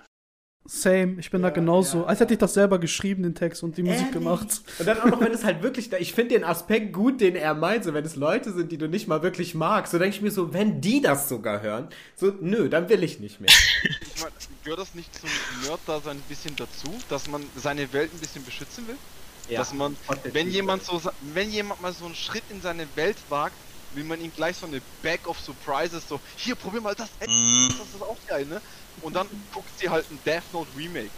Same, ich bin da genauso. Als hätte ich das selber geschrieben, den Text und die Musik Ehrlich? gemacht. Und dann auch noch, wenn es halt wirklich, ich finde den Aspekt gut, den er meint, so wenn es Leute sind, die du nicht mal wirklich magst, so denke ich mir so, wenn die das sogar hören, so, nö, dann will ich nicht mehr. Ich meine, gehört das nicht zum Nerd-Dasein ein bisschen dazu, dass man seine Welt ein bisschen beschützen will? dass man, wenn jemand so, sa- wenn jemand mal so einen Schritt in seine Welt wagt, will man ihm gleich so eine Bag of Surprises, so, hier, probier mal das, ey, Mm. das ist auch geil, ne? Und dann guckt sie halt ein Death Note Remake.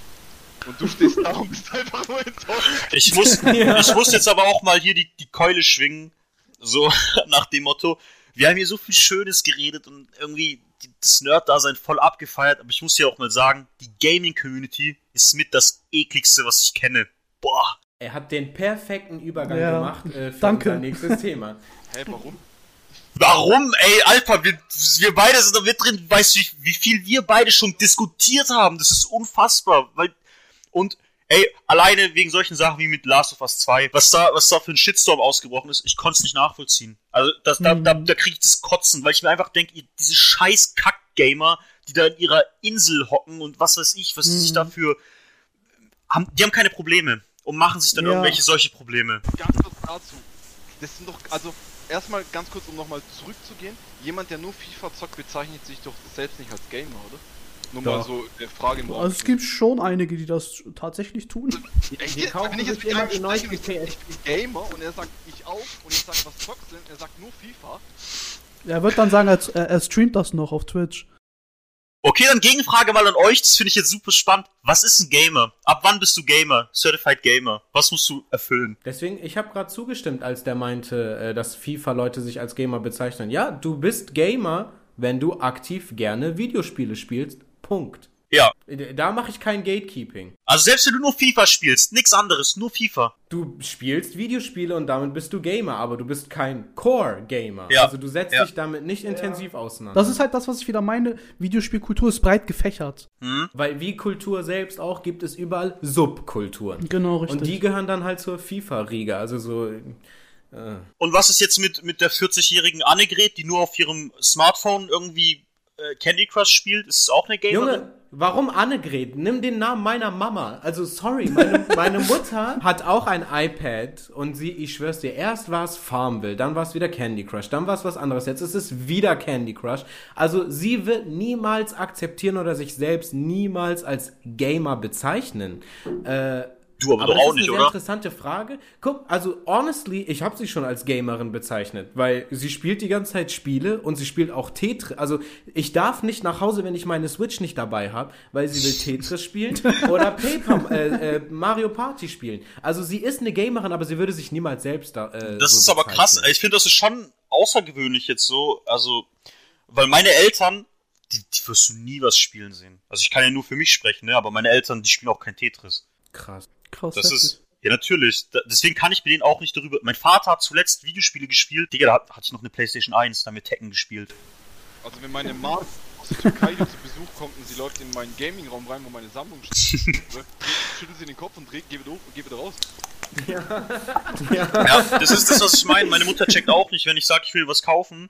Und du stehst da und bist einfach nur enttäuscht. Ich muss, ich muss jetzt aber auch mal hier die, die Keule schwingen. So nach dem Motto, wir haben hier so viel Schönes geredet und irgendwie die, das Nerd-Dasein voll abgefeiert, aber ich muss hier auch mal sagen, die Gaming-Community ist mit das ekligste, was ich kenne. Boah. Er hat den perfekten Übergang Ja, gemacht äh, für danke. unser nächstes Thema. Hä, warum? Warum, ey, Alpha, wir, wir beide sind da mit drin, weißt du, wie, wie viel wir beide schon diskutiert haben, das ist unfassbar, weil, und, ey, alleine wegen solchen Sachen wie mit Last of Us 2, was da, was da für ein Shitstorm ausgebrochen ist, ich konnte es nicht nachvollziehen. Also, das, da, da, da kriege ich das Kotzen, weil ich mir einfach denke, diese scheiß Kack-Gamer, die da in ihrer Insel hocken und was weiß ich, was sie sich dafür, haben, die haben keine Probleme und machen sich dann Ja. irgendwelche solche Probleme. Ganz kurz dazu. Das sind doch, also, erstmal ganz kurz, um nochmal zurückzugehen. Jemand, der nur FIFA zockt, bezeichnet sich doch selbst nicht als Gamer, oder? Nur mal Doch. so eine Frage im Raum. Also es gibt schon einige, die das tatsächlich tun. Jetzt? kaufen Wenn ich jetzt mit die spreche ich, ich bin Gamer und er sagt, ich auch, und ich sag, was zockst denn? Er sagt nur FIFA. Er wird dann sagen, er, er streamt das noch auf Twitch. Okay, dann Gegenfrage mal an euch, das finde ich jetzt super spannend. Was ist ein Gamer? Ab wann bist du Gamer? Certified Gamer. Was musst du erfüllen? Deswegen, ich habe gerade zugestimmt, als der meinte, äh, dass FIFA-Leute sich als Gamer bezeichnen. Ja, du bist Gamer, wenn du aktiv gerne Videospiele spielst. Punkt. Ja. Da mache ich kein Gatekeeping. Also selbst wenn du nur FIFA spielst, nix anderes, nur FIFA. Du spielst Videospiele und damit bist du Gamer, aber du bist kein Core-Gamer. Ja. Also du setzt Ja. dich damit nicht intensiv auseinander. Das ist halt das, was ich wieder meine. Videospielkultur ist breit gefächert. Weil wie Kultur selbst auch gibt es überall Subkulturen. Genau, richtig. Und die gehören dann halt zur FIFA-Riege. Also so. Und was ist jetzt mit, mit der 40-jährigen Annegret, die nur auf ihrem Smartphone irgendwie äh, Candy Crush spielt? Ist es auch eine Gamerin? Junge, warum Annegret? Nimm den Namen meiner Mama. Also sorry, meine, meine Mutter hat auch ein iPad und sie, ich schwör's dir, erst war es Farmville, dann war es wieder Candy Crush, dann war es was anderes, jetzt ist es wieder Candy Crush. Also sie wird niemals akzeptieren oder sich selbst niemals als Gamer bezeichnen. Äh, du aber, aber doch das auch ist nicht, eine sehr oder? interessante Frage. Guck, also honestly, ich habe sie schon als Gamerin bezeichnet, weil sie spielt die ganze Zeit Spiele und sie spielt auch Tetris. Also ich darf nicht nach Hause, wenn ich meine Switch nicht dabei habe, weil sie will Tetris spielen oder Paper äh, äh, Mario Party spielen. Also sie ist eine Gamerin, aber sie würde sich niemals selbst da. Äh, Das so ist aber krass. Ich finde, das ist schon außergewöhnlich jetzt so. Also, weil meine Eltern, die, die wirst du nie was spielen sehen. Also ich kann ja nur für mich sprechen, ne? aber meine Eltern, die spielen auch kein Tetris. Krass. Krass. Das heftig. ist, ja natürlich. Da, deswegen kann ich mit denen auch nicht darüber. Mein Vater hat zuletzt Videospiele gespielt. Digga, da hat- hatte ich noch eine Playstation 1, da haben wir Tekken gespielt. Also wenn meine Mom aus der Türkei hier zu Besuch kommt und sie läuft in meinen Gaming-Raum rein, wo meine Sammlung steht, schüttelt sie den Kopf und dreht, geh wieder hoch und geh wieder raus. Ja, das ist das, was ich meine. Meine Mutter checkt auch nicht, wenn ich sage, ich will was kaufen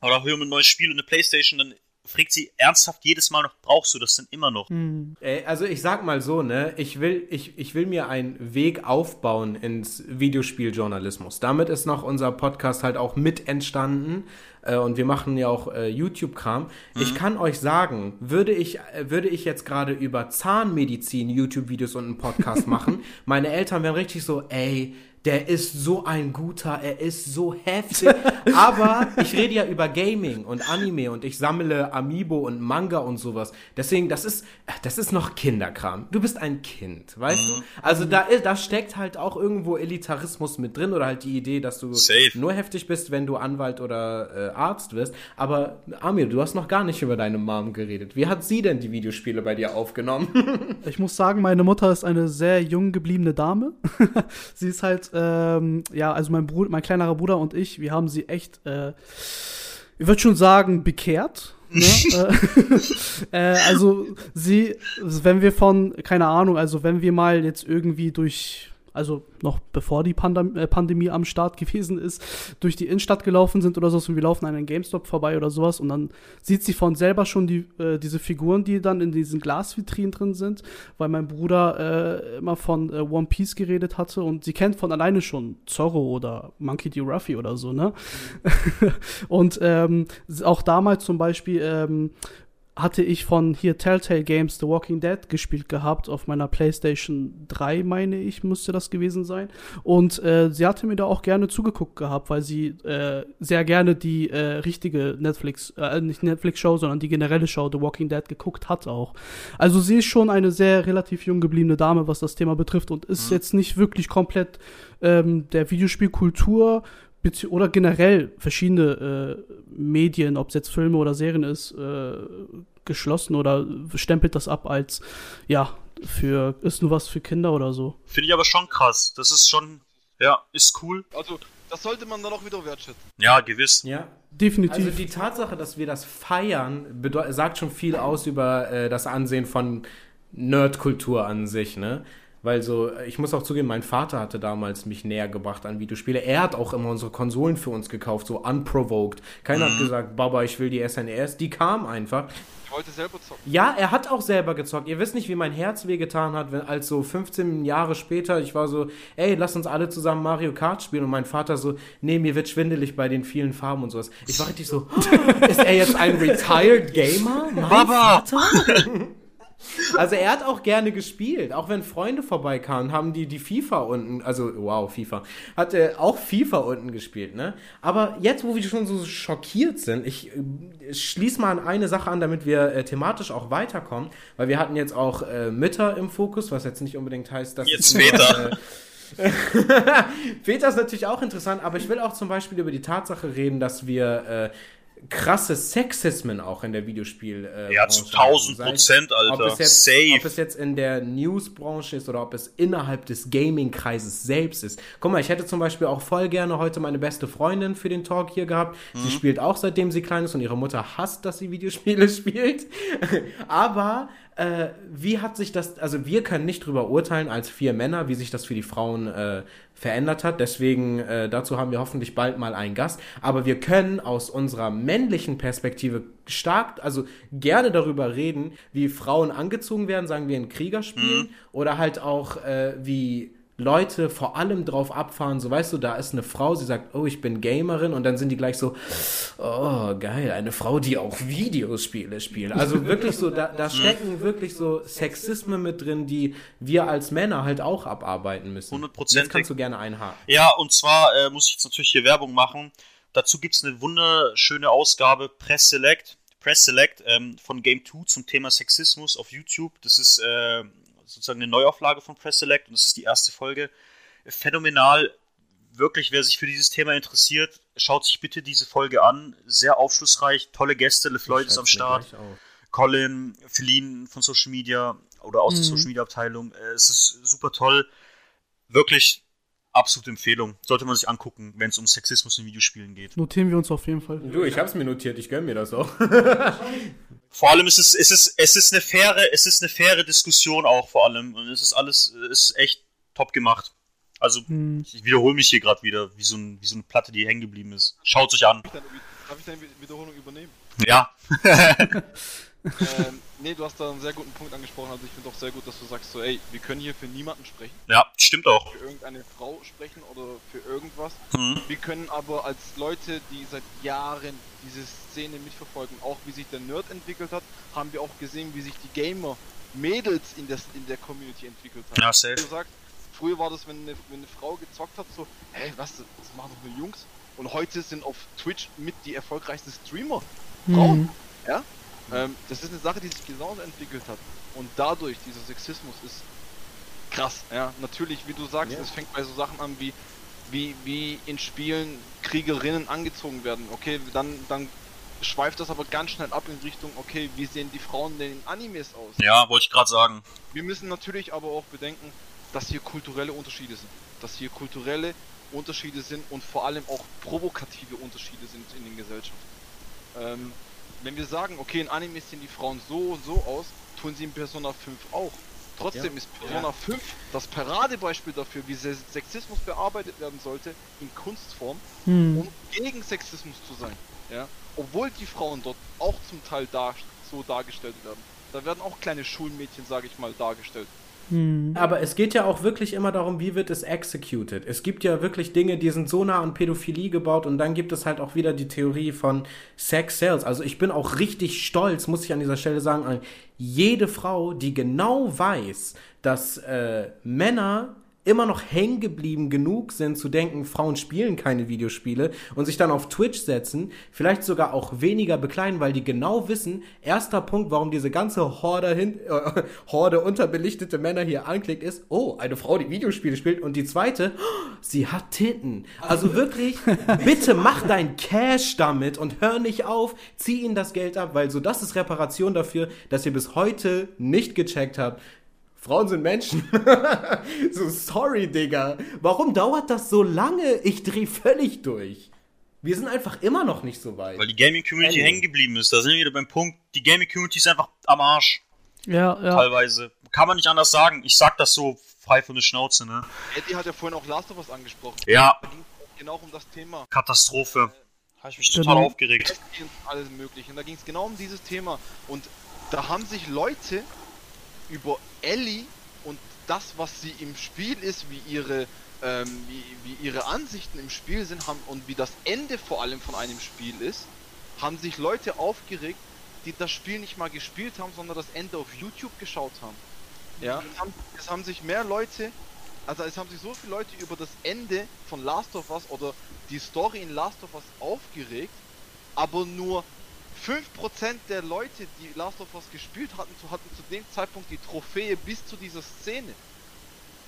oder höre mir ein neues Spiel und eine Playstation, dann fragt sie ernsthaft jedes Mal noch, brauchst du das denn immer noch? Hm. Also ich sag mal so, ne, ich will, ich, ich will mir einen Weg aufbauen ins Videospieljournalismus. Damit ist noch unser Podcast halt auch mit entstanden. Äh, und wir machen ja auch äh, YouTube-Kram. Mhm. Ich kann euch sagen, würde ich, äh, würde ich jetzt gerade über Zahnmedizin YouTube-Videos und einen Podcast machen, meine Eltern wären richtig so, ey, der ist so ein guter, er ist so heftig. Aber ich rede ja über Gaming und Anime und ich sammle Amiibo und Manga und sowas. Deswegen, das ist, das ist noch Kinderkram. Du bist ein Kind, weißt mhm. du? Also da, da steckt halt auch irgendwo Elitarismus mit drin oder halt die Idee, dass du Safe. nur heftig bist, wenn du Anwalt oder äh, Arzt wirst. Aber Amir, du hast noch gar nicht über deine Mom geredet. Wie hat sie denn die Videospiele bei dir aufgenommen? ich muss sagen, meine Mutter ist eine sehr jung gebliebene Dame. sie ist halt ähm, ja, also mein Bruder, mein kleinerer Bruder und ich, wir haben sie echt, äh, ich würde schon sagen, bekehrt. Ne? Äh, äh, also sie, wenn wir von, keine Ahnung, also wenn wir mal jetzt irgendwie durch also noch bevor die Pandem äh, Pandemie am Start gewesen ist, durch die Innenstadt gelaufen sind oder so und wir laufen an einem GameStop vorbei oder sowas und dann sieht sie von selber schon die, äh, diese Figuren, die dann in diesen Glasvitrinen drin sind, weil mein Bruder äh, immer von äh, One Piece geredet hatte und sie kennt von alleine schon Zorro oder Monkey D. Ruffy oder so, ne? Mhm. und ähm, auch damals zum Beispiel ähm, hatte ich von hier Telltale Games The Walking Dead gespielt gehabt auf meiner PlayStation 3, meine ich, müsste das gewesen sein. Und äh, sie hatte mir da auch gerne zugeguckt gehabt, weil sie äh, sehr gerne die äh, richtige Netflix, äh, nicht Netflix-Show, sondern die generelle Show The Walking Dead geguckt hat auch. Also sie ist schon eine sehr relativ jung gebliebene Dame, was das Thema betrifft und ist mhm. jetzt nicht wirklich komplett ähm, der Videospielkultur oder generell verschiedene äh, Medien, ob es jetzt Filme oder Serien ist, äh, geschlossen oder stempelt das ab als, ja, für, ist nur was für Kinder oder so. Finde ich aber schon krass. Das ist schon, ja, ist cool. Also, das sollte man dann auch wieder wertschätzen. Ja, gewiss. Ja, definitiv. Also die Tatsache, dass wir das feiern, sagt schon viel aus über äh, das Ansehen von Nerdkultur an sich, ne? Weil so, ich muss auch zugeben, mein Vater hatte damals mich näher gebracht an Videospiele. Er hat auch immer unsere Konsolen für uns gekauft, so unprovoked. Keiner mhm. hat gesagt, Baba, ich will die SNES. Die kam einfach. Ich wollte selber zocken. Ja, er hat auch selber gezockt. Ihr wisst nicht, wie mein Herz wehgetan hat, wenn, als so 15 Jahre später ich war so, ey, lass uns alle zusammen Mario Kart spielen. Und mein Vater so, nee, mir wird schwindelig bei den vielen Farben und sowas. Ich war richtig so, ist er jetzt ein retired Gamer? Mein Baba! Vater? Also er hat auch gerne gespielt, auch wenn Freunde vorbeikamen, haben die die FIFA unten, also wow, FIFA, hat er auch FIFA unten gespielt, ne? Aber jetzt, wo wir schon so schockiert sind, ich äh, schließe mal an eine Sache an, damit wir äh, thematisch auch weiterkommen, weil wir hatten jetzt auch äh, Mütter im Fokus, was jetzt nicht unbedingt heißt, dass... Jetzt Väter. Äh, Väter ist natürlich auch interessant, aber ich will auch zum Beispiel über die Tatsache reden, dass wir äh, krasse Sexismen auch in der Videospiel. Äh, ja, zu 1000 Prozent, Alter. Ob es, jetzt, Safe. ob es jetzt in der Newsbranche ist oder ob es innerhalb des Gaming-Kreises selbst ist. Guck mal, ich hätte zum Beispiel auch voll gerne heute meine beste Freundin für den Talk hier gehabt. Mhm. Sie spielt auch seitdem sie klein ist und ihre Mutter hasst, dass sie Videospiele spielt. Aber äh, wie hat sich das, also wir können nicht drüber urteilen als vier Männer, wie sich das für die Frauen äh, verändert hat. Deswegen, äh, dazu haben wir hoffentlich bald mal einen Gast. Aber wir können aus unserer männlichen Perspektive stark, also gerne darüber reden, wie Frauen angezogen werden, sagen wir in Kriegerspielen, mhm. oder halt auch äh, wie Leute vor allem drauf abfahren, so weißt du, da ist eine Frau, sie sagt, oh, ich bin Gamerin und dann sind die gleich so, oh, geil, eine Frau, die auch Videospiele spielt. Also wirklich so, da, da stecken wirklich so Sexismen mit drin, die wir als Männer halt auch abarbeiten müssen. 100%. Jetzt kannst du gerne einhaken. Ja, und zwar äh, muss ich jetzt natürlich hier Werbung machen. Dazu gibt es eine wunderschöne Ausgabe, Press Select. Press Select ähm, von Game 2 zum Thema Sexismus auf YouTube. Das ist äh, sozusagen eine Neuauflage von Press Select und das ist die erste Folge. Phänomenal. Wirklich, wer sich für dieses Thema interessiert, schaut sich bitte diese Folge an. Sehr aufschlussreich, tolle Gäste. LeFloid ist am Start. Colin, Feline von Social Media oder aus mhm. der Social Media Abteilung. Äh, es ist super toll. Wirklich absolute Empfehlung. Sollte man sich angucken, wenn es um Sexismus in Videospielen geht. Notieren wir uns auf jeden Fall. Du, ich hab's mir notiert, ich gönn mir das auch. vor allem ist es, es ist, es ist eine faire, es ist eine faire Diskussion auch vor allem. Und es ist alles, ist echt top gemacht. Also, hm. ich wiederhole mich hier gerade wieder, wie so, ein, wie so eine Platte, die hängen geblieben ist. Schaut euch an. Darf ich deine Wiederholung übernehmen? Ja. ähm, nee, du hast da einen sehr guten Punkt angesprochen. Also ich finde auch sehr gut, dass du sagst so, ey, wir können hier für niemanden sprechen. Ja, stimmt auch. Für irgendeine Frau sprechen oder für irgendwas. Mhm. Wir können aber als Leute, die seit Jahren diese Szene mitverfolgen, auch wie sich der Nerd entwickelt hat, haben wir auch gesehen, wie sich die Gamer Mädels in der, in der Community entwickelt haben. Ja, safe. Wie gesagt, früher war das, wenn eine, wenn eine Frau gezockt hat, so, hä, was, das machen doch nur Jungs. Und heute sind auf Twitch mit die erfolgreichsten Streamer Frauen. Mhm. Ja? Ähm, das ist eine Sache, die sich genauso entwickelt hat. Und dadurch, dieser Sexismus ist krass. Ja, natürlich, wie du sagst, Ja. es fängt bei so Sachen an wie, wie, wie in Spielen Kriegerinnen angezogen werden. Okay, dann, dann schweift das aber ganz schnell ab in Richtung, okay, wie sehen die Frauen denn in Animes aus? Ja, wollte ich gerade sagen. Wir müssen natürlich aber auch bedenken, dass hier kulturelle Unterschiede sind. Dass hier kulturelle Unterschiede sind und vor allem auch provokative Unterschiede sind in den Gesellschaften. Ähm, wenn wir sagen, okay, in Animes sehen die Frauen so und so aus, tun sie in Persona 5 auch. Trotzdem Ja. ist Persona 5 das Paradebeispiel dafür, wie Se- Sexismus bearbeitet werden sollte in Kunstform, Hm. um gegen Sexismus zu sein. Ja? Obwohl die Frauen dort auch zum Teil dar so dargestellt werden. Da werden auch kleine Schulmädchen, sage ich mal, dargestellt. Hm. Aber es geht ja auch wirklich immer darum, wie wird es executed. Es gibt ja wirklich Dinge, die sind so nah an Pädophilie gebaut und dann gibt es halt auch wieder die Theorie von Sex Sales. Also ich bin auch richtig stolz, muss ich an dieser Stelle sagen, an jede Frau, die genau weiß, dass äh, Männer immer noch hängen geblieben genug sind zu denken, Frauen spielen keine Videospiele und sich dann auf Twitch setzen, vielleicht sogar auch weniger bekleiden, weil die genau wissen, erster Punkt, warum diese ganze Horde, hin, äh, Horde unterbelichtete Männer hier anklickt, ist, oh, eine Frau, die Videospiele spielt und die zweite, oh, sie hat Titten. Also wirklich, bitte mach dein Cash damit und hör nicht auf, zieh ihnen das Geld ab, weil so das ist Reparation dafür, dass ihr bis heute nicht gecheckt habt, Frauen sind Menschen. so, sorry, Digga. Warum dauert das so lange? Ich dreh völlig durch. Wir sind einfach immer noch nicht so weit. Weil die Gaming-Community hängen geblieben ist. Da sind wir wieder beim Punkt, die Gaming-Community ist einfach am Arsch. Ja, ja. Teilweise. Kann man nicht anders sagen. Ich sag das so frei von der Schnauze, ne? Eddie hat ja vorhin auch Last of Us angesprochen. Ja, Da ging es genau um das Thema. Katastrophe. Habe ich mich Genau. total aufgeregt. Destiny und alles mögliche. Und da ging es genau um dieses Thema. Und da haben sich Leute über Ellie und das, was sie im Spiel ist, wie ihre, ähm, wie, wie ihre Ansichten im Spiel sind haben und wie das Ende vor allem von einem Spiel ist, haben sich Leute aufgeregt, die das Spiel nicht mal gespielt haben, sondern das Ende auf YouTube geschaut haben. Ja, es haben, es haben sich mehr Leute, also es haben sich so viele Leute über das Ende von Last of Us oder die Story in Last of Us aufgeregt, aber nur 5% der Leute, die Last of Us gespielt hatten, zu- hatten zu dem Zeitpunkt die Trophäe bis zu dieser Szene.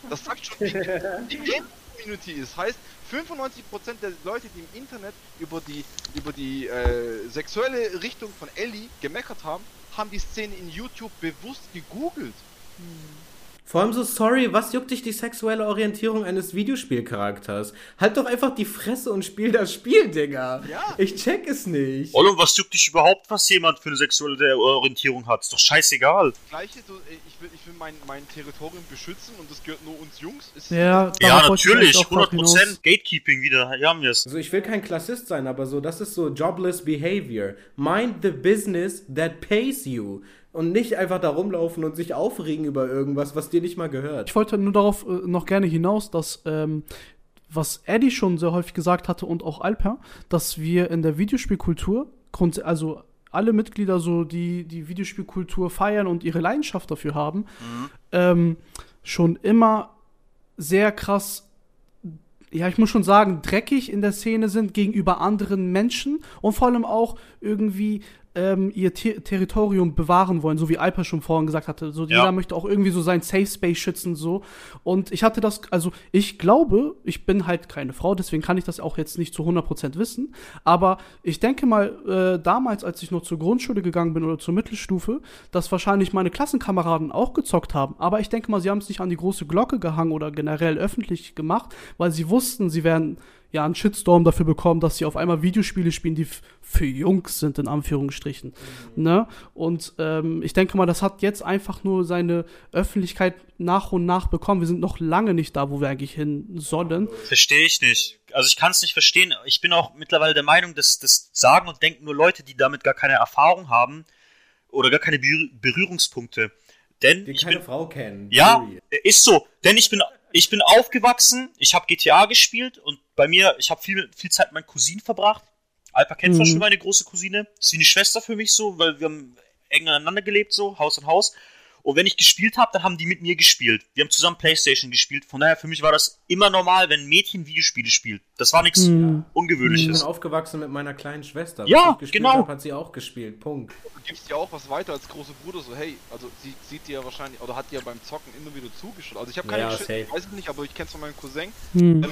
Das sagt schon, wie die Game Community ist. Heißt, 95% der Leute, die im Internet über die, über die äh, sexuelle Richtung von Ellie gemeckert haben, haben die Szene in YouTube bewusst gegoogelt. Vor allem so, sorry, was juckt dich die sexuelle Orientierung eines Videospielcharakters? Halt doch einfach die Fresse und spiel das Spiel, Digga. Ja. Ich check es nicht. Ollo, was juckt dich überhaupt, was jemand für eine sexuelle Orientierung hat? Ist doch scheißegal. Gleiche, so, ich will, ich will mein, mein Territorium beschützen und das gehört nur uns Jungs. Ist, Ja, Ja, natürlich. eigentlich auch grad 100% hinaus. Gatekeeping wieder. Hier haben wir es. Also ich will kein Klassist sein, aber so, das ist so jobless behavior. Mind the business that pays you. Und nicht einfach da rumlaufen und sich aufregen über irgendwas, was dir nicht mal gehört. Ich wollte nur darauf äh, noch gerne hinaus, dass ähm, was Eddie schon sehr häufig gesagt hatte und auch Alper, dass wir in der Videospielkultur, also alle Mitglieder so, die die Videospielkultur feiern und ihre Leidenschaft dafür haben, ähm, schon immer sehr krass, ja, ich muss schon sagen, dreckig in der Szene sind gegenüber anderen Menschen und vor allem auch irgendwie ähm, ihr Te Territorium bewahren wollen, so wie Alper schon vorhin gesagt hatte. So Ja. jeder möchte auch irgendwie so sein Safe Space schützen so. Und ich hatte das, also ich glaube, ich bin halt keine Frau, deswegen kann ich das auch jetzt nicht zu 100% wissen. Aber ich denke mal, äh, damals, als ich noch zur Grundschule gegangen bin oder zur Mittelstufe, dass wahrscheinlich meine Klassenkameraden auch gezockt haben. Aber ich denke mal, sie haben es nicht an die große Glocke gehangen oder generell öffentlich gemacht, weil sie wussten, sie werden ja einen Shitstorm dafür bekommen, dass sie auf einmal Videospiele spielen, die für Jungs sind, in Anführungsstrichen. Mhm. Ne? Und ähm, ich denke mal, das hat jetzt einfach nur seine Öffentlichkeit nach und nach bekommen. Wir sind noch lange nicht da, wo wir eigentlich hin sollen. Verstehe ich nicht. Also ich kann es nicht verstehen. Ich bin auch mittlerweile der Meinung, dass das sagen und denken nur Leute, die damit gar keine Erfahrung haben oder gar keine Berührungspunkte. Denn die ich keine bin, Frau kennen. Ja, ist so. Denn ich bin ich bin aufgewachsen, ich habe GTA gespielt und bei mir, ich habe viel, viel Zeit mit meinen Cousinen verbracht. Alpa kennt zwar mhm. schon meine große Cousine, ist wie eine Schwester für mich so, weil wir haben eng aneinander gelebt, so, Haus an Haus. Und wenn ich gespielt habe, dann haben die mit mir gespielt. Wir haben zusammen Playstation gespielt. Von daher, für mich war das immer normal, wenn ein Mädchen Videospiele spielt. Das war nichts mhm. Ungewöhnliches. Ich bin aufgewachsen mit meiner kleinen Schwester. Ja, genau. Hab, hat sie auch gespielt. Punkt. Du gibst ja auch was weiter als große Bruder. So, hey, also sie sieht dir ja wahrscheinlich, oder hat dir beim Zocken immer wieder zugeschaut. Also ich habe keine ja, Geschichte, ich weiß es nicht, aber ich kenne es von meinem Cousin, mhm.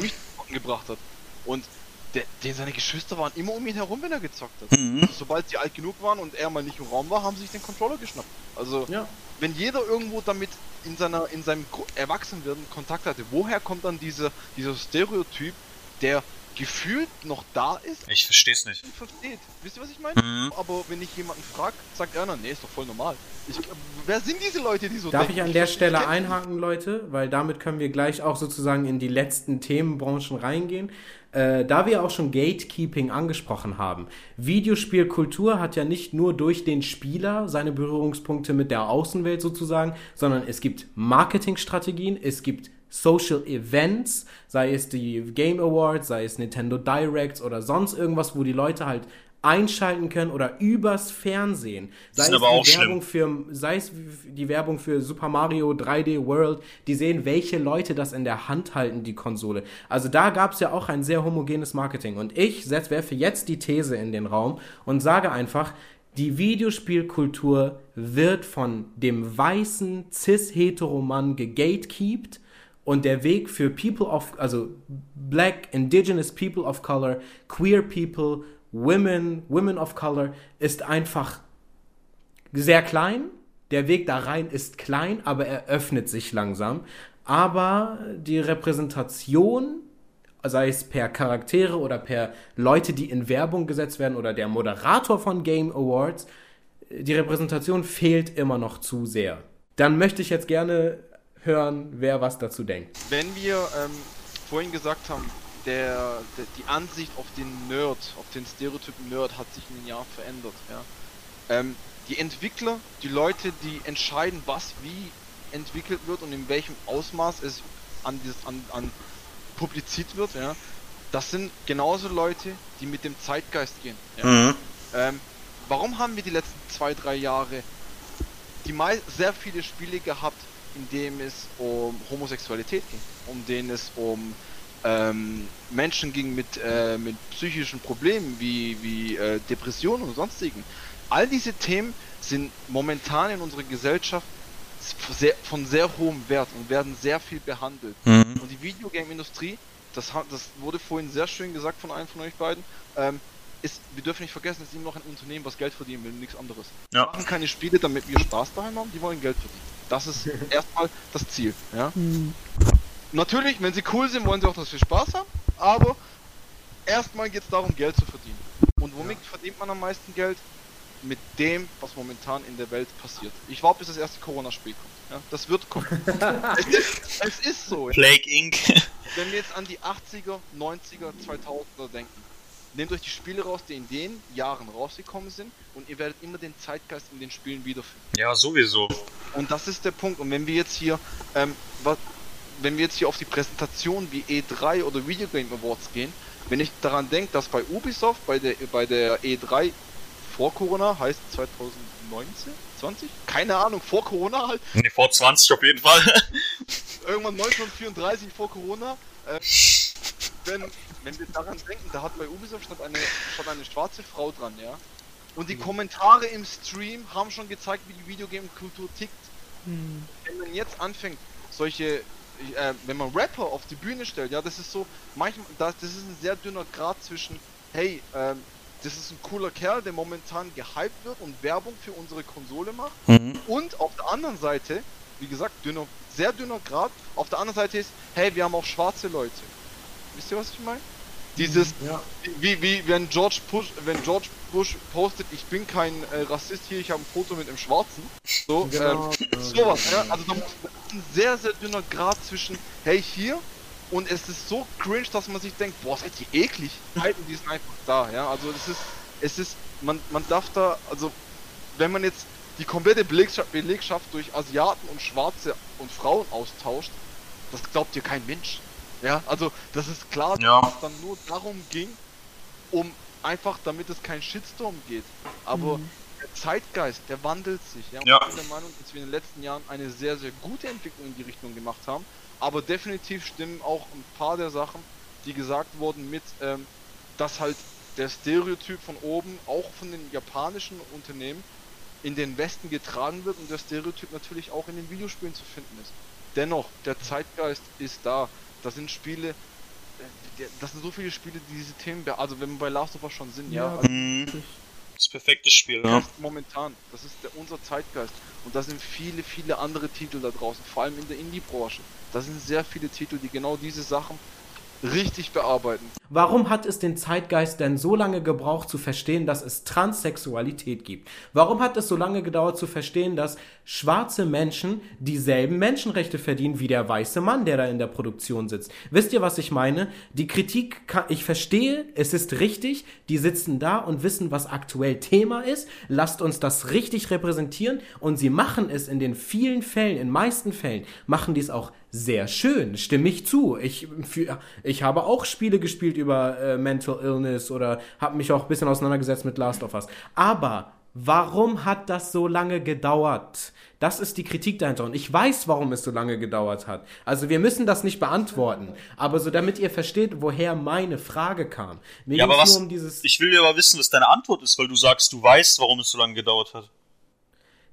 Der gebracht hat. Und der, den seine Geschwister waren immer um ihn herum, wenn er gezockt hat. Mhm. Also, sobald sie alt genug waren und er mal nicht im Raum war, haben sie sich den Controller geschnappt. Also, ja. wenn jeder irgendwo damit in seiner in seinem Erwachsenwerden Kontakt hatte, woher kommt dann diese, dieser Stereotyp, der gefühlt noch da ist. Ich verstehe es nicht. Versteht. Wisst ihr, was ich meine? Mhm. Aber wenn ich jemanden frage, sagt er, nee, ist doch voll normal. Ich, wer sind diese Leute, die so Darf denken? ich an der ich Stelle einhaken, Leute? Weil damit können wir gleich auch sozusagen in die letzten Themenbranchen reingehen äh, da wir auch schon Gatekeeping angesprochen haben, Videospielkultur hat ja nicht nur durch den Spieler seine Berührungspunkte mit der Außenwelt sozusagen, sondern es gibt Marketingstrategien, es gibt Social Events, sei es die Game Awards, sei es Nintendo Directs oder sonst irgendwas, wo die Leute halt einschalten können oder übers Fernsehen. Sei es, die Werbung für, sei es die Werbung für Super Mario 3D World, die sehen, welche Leute das in der Hand halten, die Konsole. Also da gab es ja auch ein sehr homogenes Marketing. Und ich werfe jetzt die These in den Raum und sage einfach, die Videospielkultur wird von dem weißen cis-hetero-Mann gegatekeept und der Weg für People of, also Black, Indigenous People of Color, Queer People Women, Women of Color ist einfach sehr klein. Der Weg da rein ist klein, aber er öffnet sich langsam. Aber die Repräsentation, sei es per Charaktere oder per Leute, die in Werbung gesetzt werden oder der Moderator von Game Awards, die Repräsentation fehlt immer noch zu sehr. Dann möchte ich jetzt gerne hören, wer was dazu denkt. Wenn wir ähm, vorhin gesagt haben, der, der, die Ansicht auf den Nerd, auf den Stereotypen Nerd hat sich in den Jahren verändert. Ja? Ähm, die Entwickler, die Leute, die entscheiden, was wie entwickelt wird und in welchem Ausmaß es an, dieses, an, an publiziert wird, ja, das sind genauso Leute, die mit dem Zeitgeist gehen. Ja? Mhm. Ähm, warum haben wir die letzten zwei, drei Jahre die sehr viele Spiele gehabt, in denen es um Homosexualität ging, um denen es um ähm, Menschen ging mit, äh, mit psychischen Problemen wie, wie äh, Depressionen und sonstigen. All diese Themen sind momentan in unserer Gesellschaft sehr, von sehr hohem Wert und werden sehr viel behandelt. Mhm. Und die Videogame-Industrie, das, das wurde vorhin sehr schön gesagt von einem von euch beiden, ähm, ist, wir dürfen nicht vergessen, es ist immer noch ein Unternehmen, was Geld verdienen will, nichts anderes. Ja. Wir machen keine Spiele, damit wir Spaß daheim haben, die wollen Geld verdienen. Das ist erstmal das Ziel. Ja? Mhm natürlich, wenn sie cool sind, wollen sie auch, dass wir Spaß haben, aber erstmal geht es darum, Geld zu verdienen. Und womit ja. verdient man am meisten Geld? Mit dem, was momentan in der Welt passiert. Ich warte, bis das erste Corona-Spiel kommt. Ja, das wird kommen. es, ist, es, ist, so. Plague Inc. Wenn wir jetzt an die 80er, 90er, 2000er denken, nehmt euch die Spiele raus, die in den Jahren rausgekommen sind und ihr werdet immer den Zeitgeist in den Spielen wiederfinden. Ja, sowieso. Und das ist der Punkt. Und wenn wir jetzt hier, ähm, was, wenn wir jetzt hier auf die Präsentation wie E3 oder Video Game Awards gehen, wenn ich daran denke, dass bei Ubisoft bei der bei der E3 vor Corona heißt 2019, 20? Keine Ahnung, vor Corona halt. Nee, vor 20 auf jeden Fall. Irgendwann 1934 vor Corona. Äh, wenn, wenn wir daran denken, da hat bei Ubisoft statt eine, statt eine schwarze Frau dran, ja. Und die mhm. Kommentare im Stream haben schon gezeigt, wie die Videogame-Kultur tickt. Mhm. Wenn man jetzt anfängt, solche äh, wenn man Rapper auf die Bühne stellt, ja, das ist so, manchmal, das, das ist ein sehr dünner Grad zwischen, hey, ähm, das ist ein cooler Kerl, der momentan gehypt wird und Werbung für unsere Konsole macht. Mhm. Und auf der anderen Seite, wie gesagt, dünner, sehr dünner Grad, auf der anderen Seite ist, hey, wir haben auch schwarze Leute. Wisst ihr, was ich meine? Dieses, ja. wie, wie, wenn George Bush, wenn George Bush postet, ich bin kein äh, Rassist hier, ich habe ein Foto mit dem Schwarzen. So, genau. ähm, sowas, ja. Also da ist ein sehr, sehr dünner Grad zwischen, hey, hier, und es ist so cringe, dass man sich denkt, boah, seid ihr eklig. Die sind einfach da, ja. Also es ist, es ist, man, man darf da, also wenn man jetzt die komplette Belegschaft, Belegschaft durch Asiaten und Schwarze und Frauen austauscht, das glaubt dir kein Mensch. Ja, also das ist klar, ja. dass es dann nur darum ging, um einfach, damit es kein Shitstorm geht. Aber mhm. der Zeitgeist, der wandelt sich. Ja? ja. Ich bin der Meinung, dass wir in den letzten Jahren eine sehr, sehr gute Entwicklung in die Richtung gemacht haben. Aber definitiv stimmen auch ein paar der Sachen, die gesagt wurden, mit, ähm, dass halt der Stereotyp von oben auch von den japanischen Unternehmen in den Westen getragen wird und der Stereotyp natürlich auch in den Videospielen zu finden ist. Dennoch, der Zeitgeist ist da. Das sind Spiele, äh, das sind so viele Spiele, die diese Themen, also wenn wir bei Last of Us schon sind, ja. ja also mhm. das perfekte Spiel, ja. Momentan, das ist der, unser Zeitgeist. Und da sind viele, viele andere Titel da draußen, vor allem in der Indie-Branche. Da sind sehr viele Titel, die genau diese Sachen richtig bearbeiten. Warum hat es den Zeitgeist denn so lange gebraucht zu verstehen, dass es Transsexualität gibt? Warum hat es so lange gedauert zu verstehen, dass schwarze Menschen dieselben Menschenrechte verdienen wie der weiße Mann, der da in der Produktion sitzt? Wisst ihr, was ich meine? Die Kritik, kann, ich verstehe, es ist richtig, die sitzen da und wissen, was aktuell Thema ist. Lasst uns das richtig repräsentieren und sie machen es in den vielen Fällen, in meisten Fällen, machen die es auch sehr schön, stimme ich zu. Ich, für, ich habe auch Spiele gespielt über äh, Mental Illness oder habe mich auch ein bisschen auseinandergesetzt mit Last of Us. Aber warum hat das so lange gedauert? Das ist die Kritik dahinter. Und ich weiß, warum es so lange gedauert hat. Also wir müssen das nicht beantworten. Aber so damit ihr versteht, woher meine Frage kam. Mir ja, aber was, um ich will aber wissen, was deine Antwort ist, weil du sagst, du weißt, warum es so lange gedauert hat.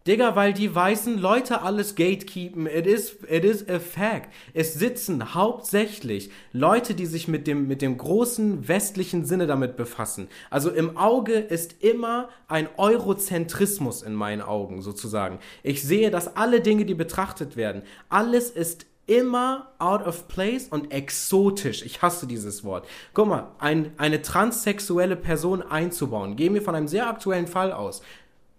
Digga, weil die weißen Leute alles gatekeepen. It is, it is a fact. Es sitzen hauptsächlich Leute, die sich mit dem, mit dem großen westlichen Sinne damit befassen. Also im Auge ist immer ein Eurozentrismus in meinen Augen sozusagen. Ich sehe, dass alle Dinge, die betrachtet werden, alles ist immer out of place und exotisch. Ich hasse dieses Wort. Guck mal, ein, eine transsexuelle Person einzubauen. Gehen wir von einem sehr aktuellen Fall aus.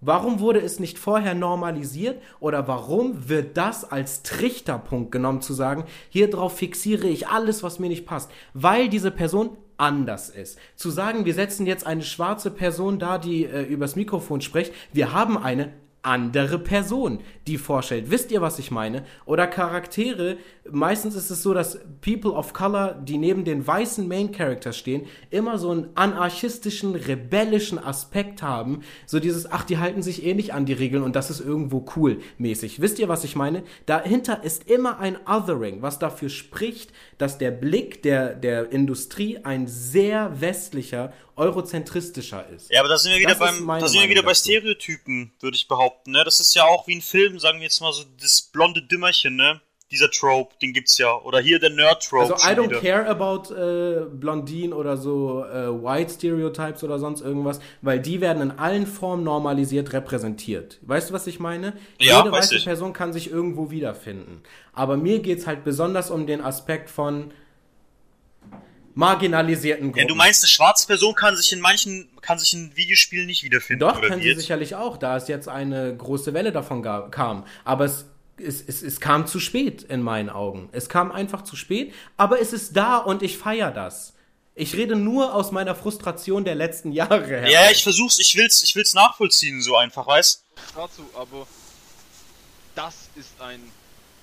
Warum wurde es nicht vorher normalisiert oder warum wird das als Trichterpunkt genommen zu sagen, hier drauf fixiere ich alles, was mir nicht passt, weil diese Person anders ist. Zu sagen, wir setzen jetzt eine schwarze Person da, die äh, übers Mikrofon spricht, wir haben eine andere Person, die vorstellt. Wisst ihr, was ich meine? Oder Charaktere, meistens ist es so, dass People of Color, die neben den weißen Main Characters stehen, immer so einen anarchistischen, rebellischen Aspekt haben. So dieses, ach, die halten sich eh nicht an die Regeln und das ist irgendwo cool mäßig. Wisst ihr, was ich meine? Dahinter ist immer ein Othering, was dafür spricht, dass der Blick der, der Industrie ein sehr westlicher eurozentristischer ist. Ja, aber da sind wir wieder, beim, da sind wir wieder bei Stereotypen, würde ich behaupten. Ne? Das ist ja auch wie ein Film, sagen wir jetzt mal so, das blonde Dümmerchen, ne? Dieser Trope, den gibt's ja. Oder hier der Nerd-Trope. Also I don't wieder. care about äh, Blondinen oder so äh, White Stereotypes oder sonst irgendwas, weil die werden in allen Formen normalisiert repräsentiert. Weißt du, was ich meine? Ja, Jede weiße. Person kann sich irgendwo wiederfinden. Aber mir geht's halt besonders um den Aspekt von marginalisierten Gruppen. Ja, du meinst, eine schwarze Person kann sich in manchen, kann sich in Videospielen nicht wiederfinden. Doch, kann sie sicherlich auch, da es jetzt eine große Welle davon gab, kam. Aber es, es, es, es kam zu spät in meinen Augen. Es kam einfach zu spät, aber es ist da und ich feiere das. Ich rede nur aus meiner Frustration der letzten Jahre her. Ja, ich versuch's, ich will's, ich will's nachvollziehen, so einfach, weißt? Dazu, aber das ist ein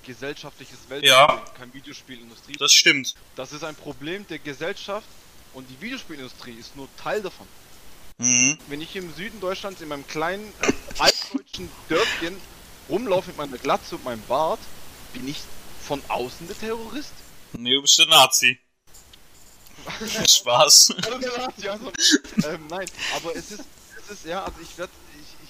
gesellschaftliches Weltbild, ja. kein Videospielindustrie. Das stimmt. Das ist ein Problem der Gesellschaft und die Videospielindustrie ist nur Teil davon. Mhm. Wenn ich im Süden Deutschlands in meinem kleinen äh, altdeutschen Dörfchen rumlaufe mit meiner Glatze und meinem Bart, bin ich von außen der Terrorist? Nee, du bist der Nazi. Spaß. also, ähm, nein, aber es ist, es ist, ja, also ich werde,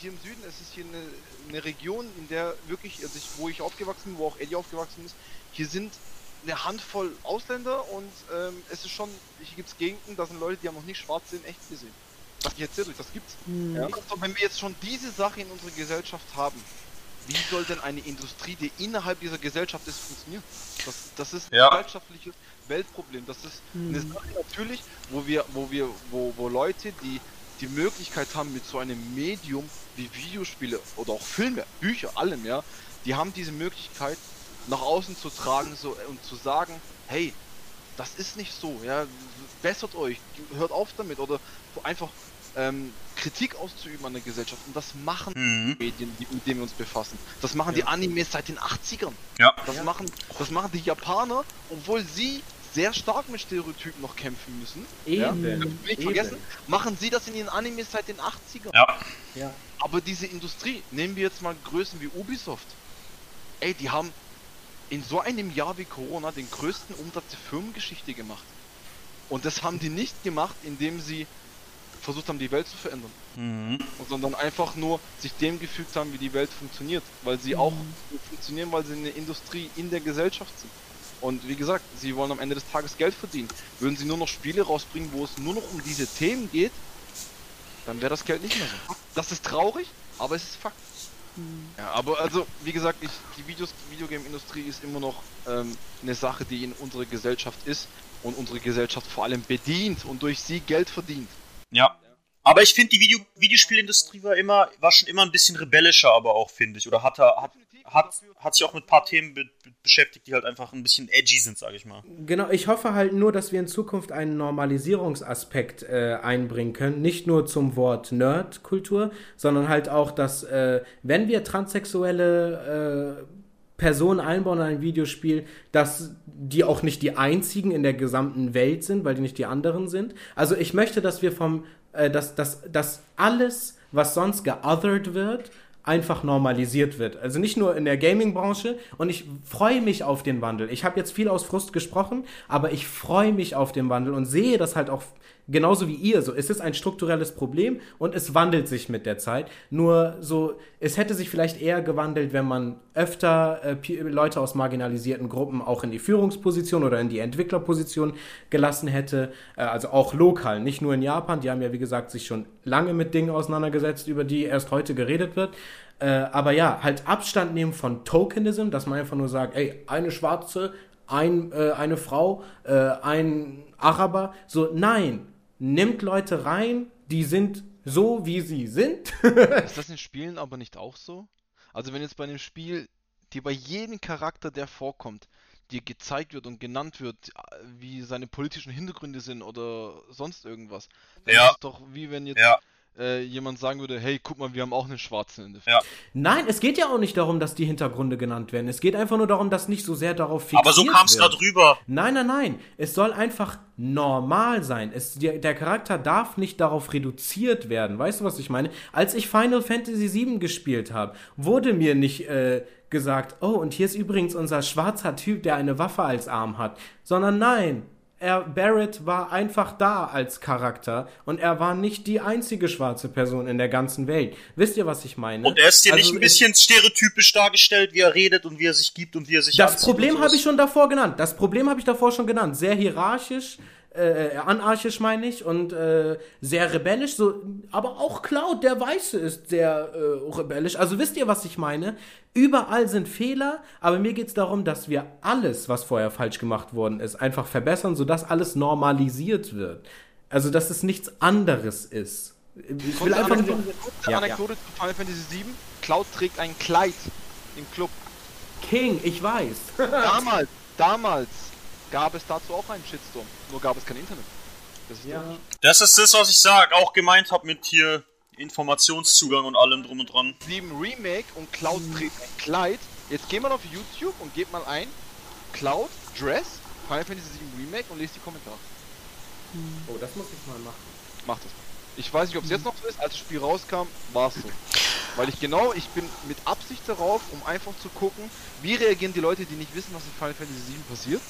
hier im Süden, es ist hier eine, eine Region, in der wirklich, also ich, wo ich aufgewachsen bin, wo auch Eddie aufgewachsen ist, hier sind eine Handvoll Ausländer und ähm, es ist schon, hier gibt es Gegenden, da sind Leute, die haben noch nicht schwarz sind, echt gesehen. Das ich erzähle euch, das gibt's. Ja. Also, wenn wir jetzt schon diese Sache in unserer Gesellschaft haben, wie soll denn eine Industrie, die innerhalb dieser Gesellschaft ist, funktionieren? Das, das ist Ja. ein gesellschaftliches Weltproblem. Das ist eine Sache natürlich, wo wir, wo wir, wo, wo Leute, die die Möglichkeit haben, mit so einem Medium wie Videospiele oder auch Filme, Bücher, allem, ja, die haben diese Möglichkeit, nach außen zu tragen so, und zu sagen, hey, das ist nicht so, ja, bessert euch, hört auf damit oder einfach ähm, Kritik auszuüben an der Gesellschaft und das machen Mhm. Medien, die, mit denen wir uns befassen. Das machen die Animes seit den 80ern. Ja. Das machen, das machen die Japaner, obwohl sie sehr stark mit Stereotypen noch kämpfen müssen. Ja? Eben. Nicht Eben. vergessen, machen sie das in ihren Animes seit den 80ern. Ja. Ja. Aber diese Industrie, nehmen wir jetzt mal Größen wie Ubisoft. Ey, die haben in so einem Jahr wie Corona den größten Umsatz der Firmengeschichte gemacht. Und das haben die nicht gemacht, indem sie versucht haben, die Welt zu verändern. Mhm. Sondern einfach nur sich dem gefügt haben, wie die Welt funktioniert. Weil sie auch nur funktionieren, weil sie eine Industrie in der Gesellschaft sind. Und wie gesagt, sie wollen am Ende des Tages Geld verdienen. Würden sie nur noch Spiele rausbringen, wo es nur noch um diese Themen geht, dann wäre das Geld nicht mehr so. Das ist traurig, aber es ist Fakt. Ja, aber also, wie gesagt, ich, die Videos, Videogame-Industrie ist immer noch ähm, eine Sache, die in unserer Gesellschaft ist und unsere Gesellschaft vor allem bedient und durch sie Geld verdient. Ja. Aber ich finde, die Video Videospielindustrie war immer, war schon immer ein bisschen rebellischer, aber auch, finde ich. Oder hat, er- hat, hat, hat sich auch mit ein paar Themen be be beschäftigt, die halt einfach ein bisschen edgy sind, sage ich mal. Genau, ich hoffe halt nur, dass wir in Zukunft einen Normalisierungsaspekt äh, einbringen können. Nicht nur zum Wort Nerd-Kultur, sondern halt auch, dass, äh, wenn wir transsexuelle äh, Personen einbauen in ein Videospiel, dass die auch nicht die einzigen in der gesamten Welt sind, weil die nicht die anderen sind. Also ich möchte, dass wir vom, äh, dass, dass, dass alles, was sonst geothered wird, einfach normalisiert wird. Also nicht nur in der Gaming-Branche und ich freue mich auf den Wandel. Ich habe jetzt viel aus Frust gesprochen, aber ich freue mich auf den Wandel und sehe das halt auch genauso wie ihr. So, es ist ein strukturelles Problem und es wandelt sich mit der Zeit. Nur so, es hätte sich vielleicht eher gewandelt, wenn man öfter äh, Leute aus marginalisierten Gruppen auch in die Führungsposition oder in die Entwicklerposition gelassen hätte. Äh, also auch lokal, nicht nur in Japan. Die haben ja, wie gesagt, sich schon lange mit Dingen auseinandergesetzt, über die erst heute geredet wird. Äh, aber ja, halt Abstand nehmen von Tokenism, dass man einfach nur sagt, ey, eine Schwarze, ein, äh, eine Frau, äh, ein Araber. So, nein, nimmt Leute rein, die sind so, wie sie sind. Ist das in Spielen aber nicht auch so? Also wenn jetzt bei einem Spiel, dir bei jedem Charakter, der vorkommt, dir gezeigt wird und genannt wird, äh, wie seine politischen Hintergründe sind oder sonst irgendwas, dann Ja. ist es doch wie wenn jetzt Ja. Äh, jemand sagen würde, hey, guck mal, wir haben auch einen Schwarzen in der Ja. Nein, es geht ja auch nicht darum, dass die Hintergründe genannt werden. Es geht einfach nur darum, dass nicht so sehr darauf fixiert Aber so kam es wird. gerade rüber. Nein, nein, nein. Es soll einfach normal sein. Es, der, der Charakter darf nicht darauf reduziert werden. Weißt du, was ich meine? Als ich Final Fantasy VII gespielt habe, wurde mir nicht äh, gesagt, oh, und hier ist übrigens unser schwarzer Typ, der eine Waffe als Arm hat. Sondern nein. Er, Barrett war einfach da als Charakter und er war nicht die einzige schwarze Person in der ganzen Welt. Wisst ihr, was ich meine? Und er ist hier Also nicht ein bisschen stereotypisch dargestellt, wie er redet und wie er sich gibt und wie er sich Das Problem habe ich schon davor genannt. Das Problem habe ich davor schon genannt. Sehr hierarchisch, äh, anarchisch meine ich und äh, sehr rebellisch. So, aber auch Cloud, der Weiße, ist sehr äh, rebellisch. Also wisst ihr, was ich meine? Überall sind Fehler, aber mir geht es darum, dass wir alles, was vorher falsch gemacht worden ist, einfach verbessern, sodass alles normalisiert wird. Also, dass es nichts anderes ist. Ich will einfach nur. Anekdote, kurze Ja, Anekdote zu Final Fantasy VII. Cloud trägt ein Kleid im Club. King, ich weiß. Damals, damals gab es dazu auch einen Shitstorm. Nur gab es kein Internet. Das ist Ja. Das ist das, was ich sag, auch gemeint habe mit hier Informationszugang und allem drum und dran. 7 Remake und Cloud trägt ein Kleid. Jetzt geh mal auf YouTube und gebt mal ein Cloud Dress Final Fantasy 7 Remake und lest die Kommentare. Oh, das muss ich mal machen. Macht das mal. Ich weiß nicht, ob es jetzt noch so ist. Als das Spiel rauskam, war es so. Weil ich genau, ich bin mit Absicht darauf, um einfach zu gucken, wie reagieren die Leute, die nicht wissen, was in Final Fantasy 7 passiert,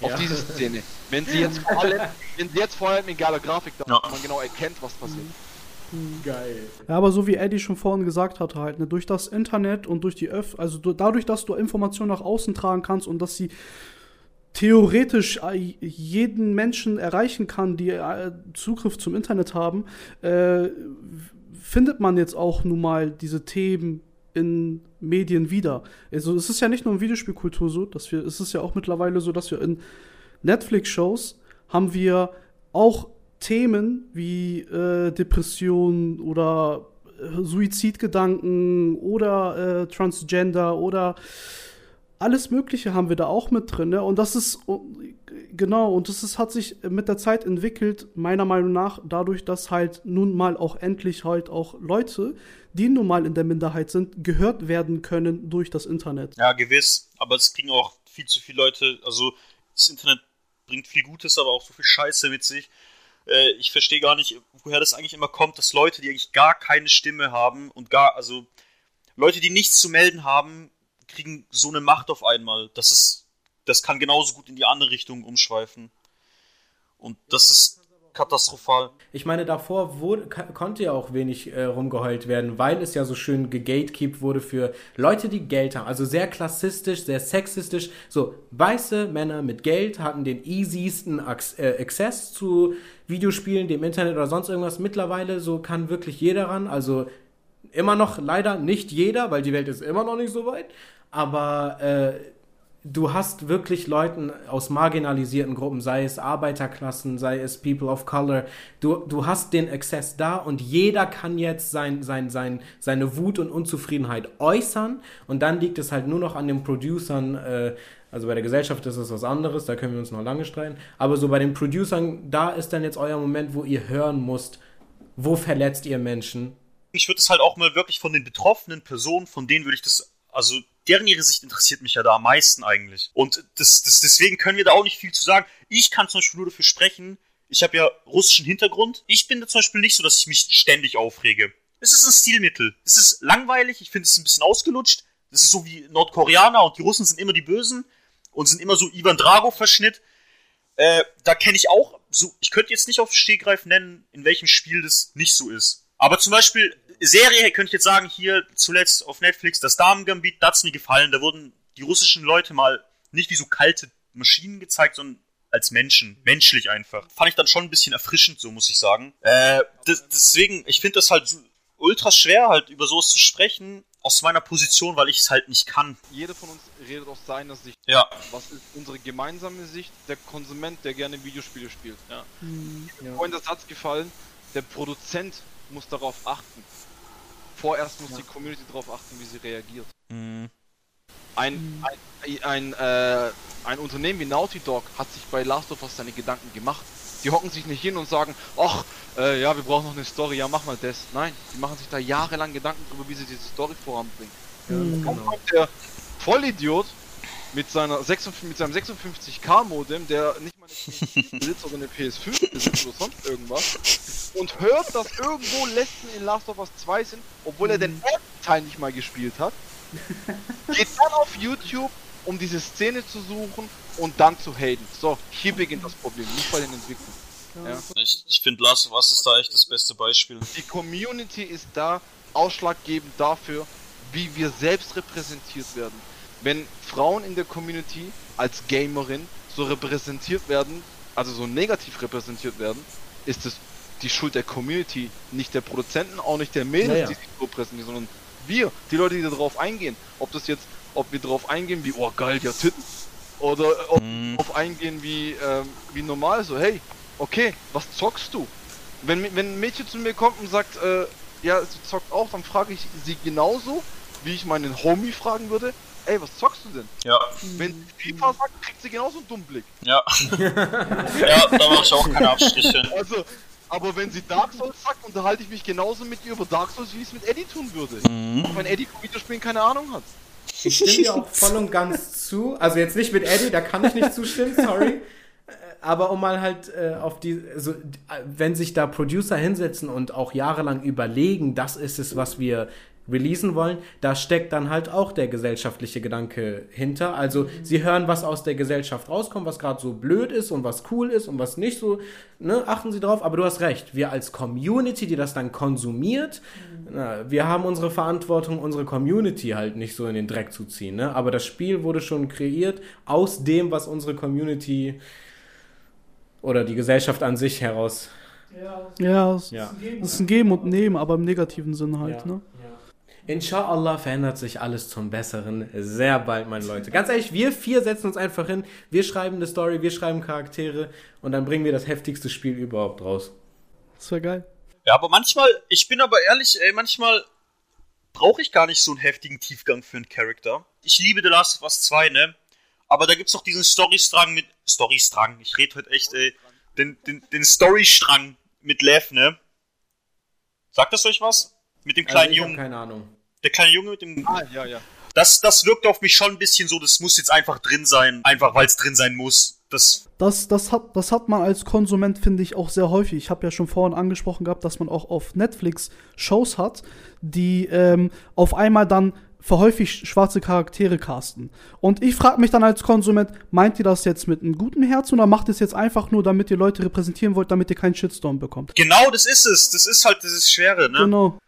auf Ja. diese Szene. Wenn sie jetzt vor allem, wenn sie jetzt vor allem mit geiler Grafik da Ja. man genau erkennt, was passiert. Geil. Ja, aber so wie Eddie schon vorhin gesagt hat, halt, ne, durch das Internet und durch die Öff, also du, dadurch, dass du Informationen nach außen tragen kannst und dass sie theoretisch äh, jeden Menschen erreichen kann, die äh, Zugriff zum Internet haben, äh, findet man jetzt auch nun mal diese Themen in Medien wieder. Also es ist ja nicht nur in Videospielkultur so, dass wir, es ist ja auch mittlerweile so, dass wir in Netflix-Shows haben wir auch Themen wie äh, Depression oder äh, Suizidgedanken oder äh, Transgender oder alles Mögliche haben wir da auch mit drin. Ne? Und das ist, genau, und das ist, hat sich mit der Zeit entwickelt, meiner Meinung nach, dadurch, dass halt nun mal auch endlich halt auch Leute, die nun mal in der Minderheit sind, gehört werden können durch das Internet. Ja, gewiss. Aber es kriegen auch viel zu viele Leute, also das Internet bringt viel Gutes, aber auch so viel Scheiße mit sich. Äh, ich verstehe gar nicht, woher das eigentlich immer kommt, dass Leute, die eigentlich gar keine Stimme haben und gar, also Leute, die nichts zu melden haben, kriegen so eine Macht auf einmal. Das ist, das kann genauso gut in die andere Richtung umschweifen. Und das ist katastrophal. Ich meine, davor wurde, konnte ja auch wenig äh, rumgeheult werden, weil es ja so schön gegatekeept wurde für Leute, die Geld haben. Also sehr klassistisch, sehr sexistisch. So, weiße Männer mit Geld hatten den easiesten äh, Access zu Videospielen, dem Internet oder sonst irgendwas. Mittlerweile so kann wirklich jeder ran. Also immer noch leider nicht jeder, weil die Welt ist immer noch nicht so weit aber äh, du hast wirklich Leuten aus marginalisierten Gruppen, sei es Arbeiterklassen, sei es People of Color, du, du hast den Access da und jeder kann jetzt sein, sein, sein, seine Wut und Unzufriedenheit äußern und dann liegt es halt nur noch an den Producern, äh, also bei der Gesellschaft ist es was anderes, da können wir uns noch lange streiten, aber so bei den Producern, da ist dann jetzt euer Moment, wo ihr hören müsst, wo verletzt ihr Menschen. Ich würde es halt auch mal wirklich von den betroffenen Personen, von denen würde ich das, also deren ihre Sicht interessiert mich ja da am meisten eigentlich. Und das, das, deswegen können wir da auch nicht viel zu sagen. Ich kann zum Beispiel nur dafür sprechen, ich habe ja russischen Hintergrund. Ich bin da zum Beispiel nicht so, dass ich mich ständig aufrege. Es ist ein Stilmittel. Es ist langweilig, ich finde es ein bisschen ausgelutscht. Das ist so wie Nordkoreaner und die Russen sind immer die Bösen und sind immer so Ivan Drago-Verschnitt. Äh, da kenne ich auch, so, ich könnte jetzt nicht auf Stehgreif nennen, in welchem Spiel das nicht so ist. Aber zum Beispiel, Serie könnte ich jetzt sagen, hier zuletzt auf Netflix, das Damen-Gambit, da hat's mir gefallen. Da wurden die russischen Leute mal nicht wie so kalte Maschinen gezeigt, sondern als Menschen, menschlich einfach. Fand ich dann schon ein bisschen erfrischend, so muss ich sagen. Äh, deswegen, ich finde das halt ultra schwer, halt über sowas zu sprechen, aus meiner Position, weil ich es halt nicht kann. Jeder von uns redet aus seiner Sicht. Ja. Was ist unsere gemeinsame Sicht? Der Konsument, der gerne Videospiele spielt. Ja. Mhm, ja. Vorhin der Satz gefallen, der Produzent muss darauf achten. Vorerst muss ja. die Community darauf achten, wie sie reagiert. Mhm. Ein, ein, ein, äh, ein Unternehmen wie Naughty Dog hat sich bei Last of Us seine Gedanken gemacht. Die hocken sich nicht hin und sagen, ach, äh, ja, wir brauchen noch eine Story, ja, mach mal das. Nein, die machen sich da jahrelang Gedanken darüber, wie sie diese Story voranbringen. Ja, mhm. kommt der Vollidiot mit, seiner 56, mit seinem 56K-Modem, der nicht mal eine PS4 besitzt oder eine PS5 besitzt oder sonst irgendwas, und hört, dass irgendwo Lesben in Last of Us 2 sind, obwohl er den mhm. ersten Teil nicht mal gespielt hat, geht dann auf YouTube, um diese Szene zu suchen und dann zu haten. So, hier beginnt das Problem, nicht bei den Entwicklern. Ja. Ich, ich finde Last of Us ist da echt das beste Beispiel. Die Community ist da ausschlaggebend dafür, wie wir selbst repräsentiert werden wenn Frauen in der Community als Gamerin so repräsentiert werden, also so negativ repräsentiert werden, ist es die Schuld der Community, nicht der Produzenten, auch nicht der Mädels, naja. die sich so präsentieren, sondern wir, die Leute, die darauf eingehen. Ob das jetzt, ob wir darauf eingehen wie, oh geil, ja Titten, oder ob wir darauf eingehen wie, ähm, wie normal, so, hey, okay, was zockst du? Wenn, wenn ein Mädchen zu mir kommt und sagt, äh, ja, sie zockt auch, dann frage ich sie genauso, wie ich meinen Homie fragen würde, ey, was zockst du denn? Ja. Wenn sie FIFA sagt, kriegt sie genauso einen dummen Blick. Ja. ja, da mache ich auch keine Abstriche. Also, aber wenn sie Dark Souls sagt, unterhalte ich mich genauso mit ihr über Dark Souls, wie ich es mit Eddie tun würde. Mhm. Auch wenn Eddie von Videospielen keine Ahnung hat. Ich stimme dir auch voll und ganz zu. Also jetzt nicht mit Eddie, da kann ich nicht zustimmen, sorry. Aber um mal halt äh, auf die, so, wenn sich da Producer hinsetzen und auch jahrelang überlegen, das ist es, was wir releasen wollen, da steckt dann halt auch der gesellschaftliche Gedanke hinter. Also mhm. sie hören, was aus der Gesellschaft rauskommt, was gerade so blöd ist und was cool ist und was nicht so, ne, achten sie drauf. Aber du hast recht, wir als Community, die das dann konsumiert, mhm. na, wir haben unsere Verantwortung, unsere Community halt nicht so in den Dreck zu ziehen. Ne? Aber das Spiel wurde schon kreiert aus dem, was unsere Community oder die Gesellschaft an sich heraus ja, es, ja. ist ein Geben und Nehmen, aber im negativen Sinn halt. Ja. Ne? Inshallah verändert sich alles zum Besseren sehr bald, meine Leute. Ganz ehrlich, wir vier setzen uns einfach hin, wir schreiben eine Story, wir schreiben Charaktere und dann bringen wir das heftigste Spiel überhaupt raus. Das wäre geil. Ja, aber manchmal, ich bin aber ehrlich, ey, manchmal brauche ich gar nicht so einen heftigen Tiefgang für einen Charakter. Ich liebe The Last of Us 2, ne? Aber da gibt's doch diesen Storystrang mit. Storystrang, ich rede heute echt, ey. Den, den, den Storystrang mit Lev, ne? Sagt das euch was? Mit dem kleinen also ich Jungen. keine Ahnung. Der kleine Junge mit dem. Ah, ja, ja. Das, das wirkt auf mich schon ein bisschen so, das muss jetzt einfach drin sein. Einfach weil es drin sein muss. Das, das, das, hat, das hat man als Konsument, finde ich, auch sehr häufig. Ich habe ja schon vorhin angesprochen gehabt, dass man auch auf Netflix Shows hat, die ähm, auf einmal dann für häufig schwarze Charaktere casten. Und ich frage mich dann als Konsument, meint ihr das jetzt mit einem guten Herzen oder macht ihr es jetzt einfach nur, damit ihr Leute repräsentieren wollt, damit ihr keinen Shitstorm bekommt? Genau, das ist es. Das ist halt dieses Schwere, ne? Genau.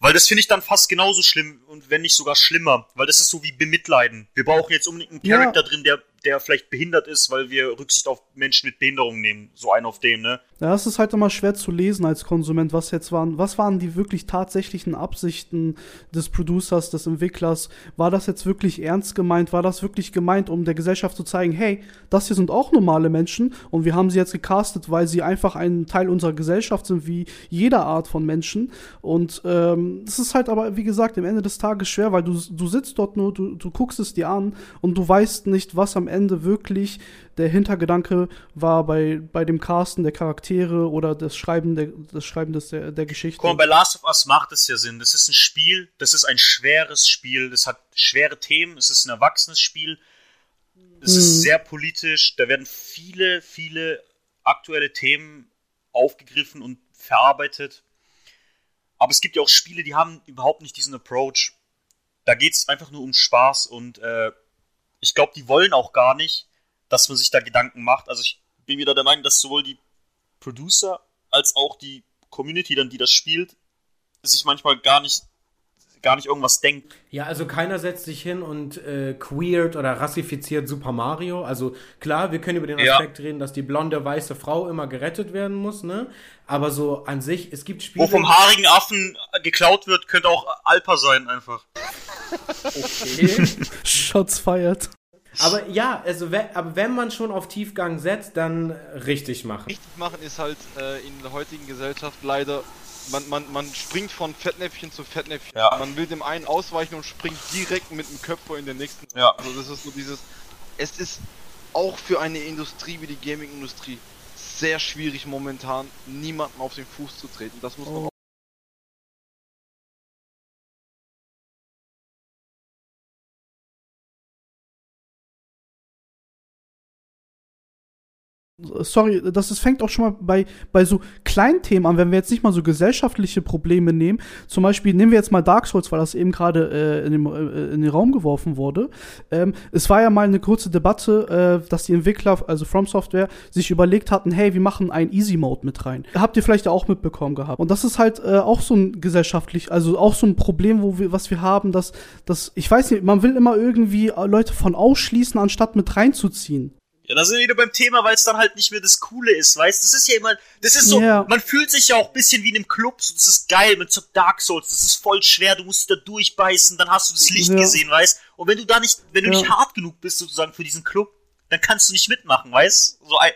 Weil das finde ich dann fast genauso schlimm und wenn nicht sogar schlimmer. Weil das ist so wie Bemitleiden. Wir brauchen jetzt unbedingt einen Charakter ja. drin, der der vielleicht behindert ist, weil wir Rücksicht auf Menschen mit Behinderung nehmen. So einen auf den, ne? Ja, es ist halt immer schwer zu lesen als Konsument, was jetzt waren, was waren die wirklich tatsächlichen Absichten des Producers, des Entwicklers? War das jetzt wirklich ernst gemeint? War das wirklich gemeint, um der Gesellschaft zu zeigen, hey, das hier sind auch normale Menschen und wir haben sie jetzt gecastet, weil sie einfach ein Teil unserer Gesellschaft sind, wie jeder Art von Menschen. Und ähm, es ist halt aber, wie gesagt, am Ende des Tages schwer, weil du, du sitzt dort nur, du, du guckst es dir an und du weißt nicht, was am Ende wirklich der Hintergedanke war bei, bei dem Casten der Charaktere oder das Schreiben, der, das Schreiben des, der, der Geschichte. Mal, bei Last of Us macht es ja Sinn. Das ist ein Spiel, das ist ein schweres Spiel, das hat schwere Themen, es ist ein erwachsenes Spiel, es hm. ist mhm. sehr politisch, da werden viele, viele aktuelle Themen aufgegriffen und verarbeitet. Aber es gibt ja auch Spiele, die haben überhaupt nicht diesen Approach. Da geht es einfach nur um Spaß und äh, ich glaube, die wollen auch gar nicht, dass man sich da Gedanken macht. Also ich bin wieder der Meinung, dass sowohl die Producer als auch die Community dann, die das spielt, sich manchmal gar nicht gar nicht irgendwas denkt. Ja, also keiner setzt sich hin und äh, queert oder rassifiziert Super Mario. Also klar, wir können über den Aspekt ja. reden, dass die blonde weiße Frau immer gerettet werden muss, ne? Aber so an sich, es gibt Spiele. Wo vom haarigen Affen geklaut wird, könnte auch Alpa sein einfach. Okay. Shots feiert. Aber ja, also wenn, aber wenn man schon auf Tiefgang setzt, dann richtig machen. Richtig machen ist halt äh, in der heutigen Gesellschaft leider, man, man, man springt von Fettnäpfchen zu Fettnäpfchen. Ja. Man will dem einen ausweichen und springt direkt mit dem Köpfer in den nächsten. Ja. Also das ist so dieses, es ist auch für eine Industrie wie die Gaming-Industrie sehr schwierig momentan, niemanden auf den Fuß zu treten. Das muss man oh. Sorry, das, das fängt auch schon mal bei, bei so kleinen Themen an, wenn wir jetzt nicht mal so gesellschaftliche Probleme nehmen. Zum Beispiel nehmen wir jetzt mal Dark Souls, weil das eben gerade äh, in, äh, in den Raum geworfen wurde. Ähm, es war ja mal eine kurze Debatte, äh, dass die Entwickler, also From Software, sich überlegt hatten, hey, wir machen einen Easy Mode mit rein. Habt ihr vielleicht auch mitbekommen gehabt. Und das ist halt äh, auch so ein gesellschaftlich, also auch so ein Problem, wo wir, was wir haben, dass, dass, ich weiß nicht, man will immer irgendwie Leute von ausschließen, anstatt mit reinzuziehen. Ja, da sind wir wieder beim Thema, weil es dann halt nicht mehr das Coole ist, weißt? Das ist ja immer, das ist so, yeah. man fühlt sich ja auch ein bisschen wie in einem Club, so, das ist geil, mit so Dark Souls, das ist voll schwer, du musst da durchbeißen, dann hast du das Licht ja. gesehen, weißt? Und wenn du da nicht, wenn du ja. nicht hart genug bist sozusagen für diesen Club, dann kannst du nicht mitmachen, weißt? So ein,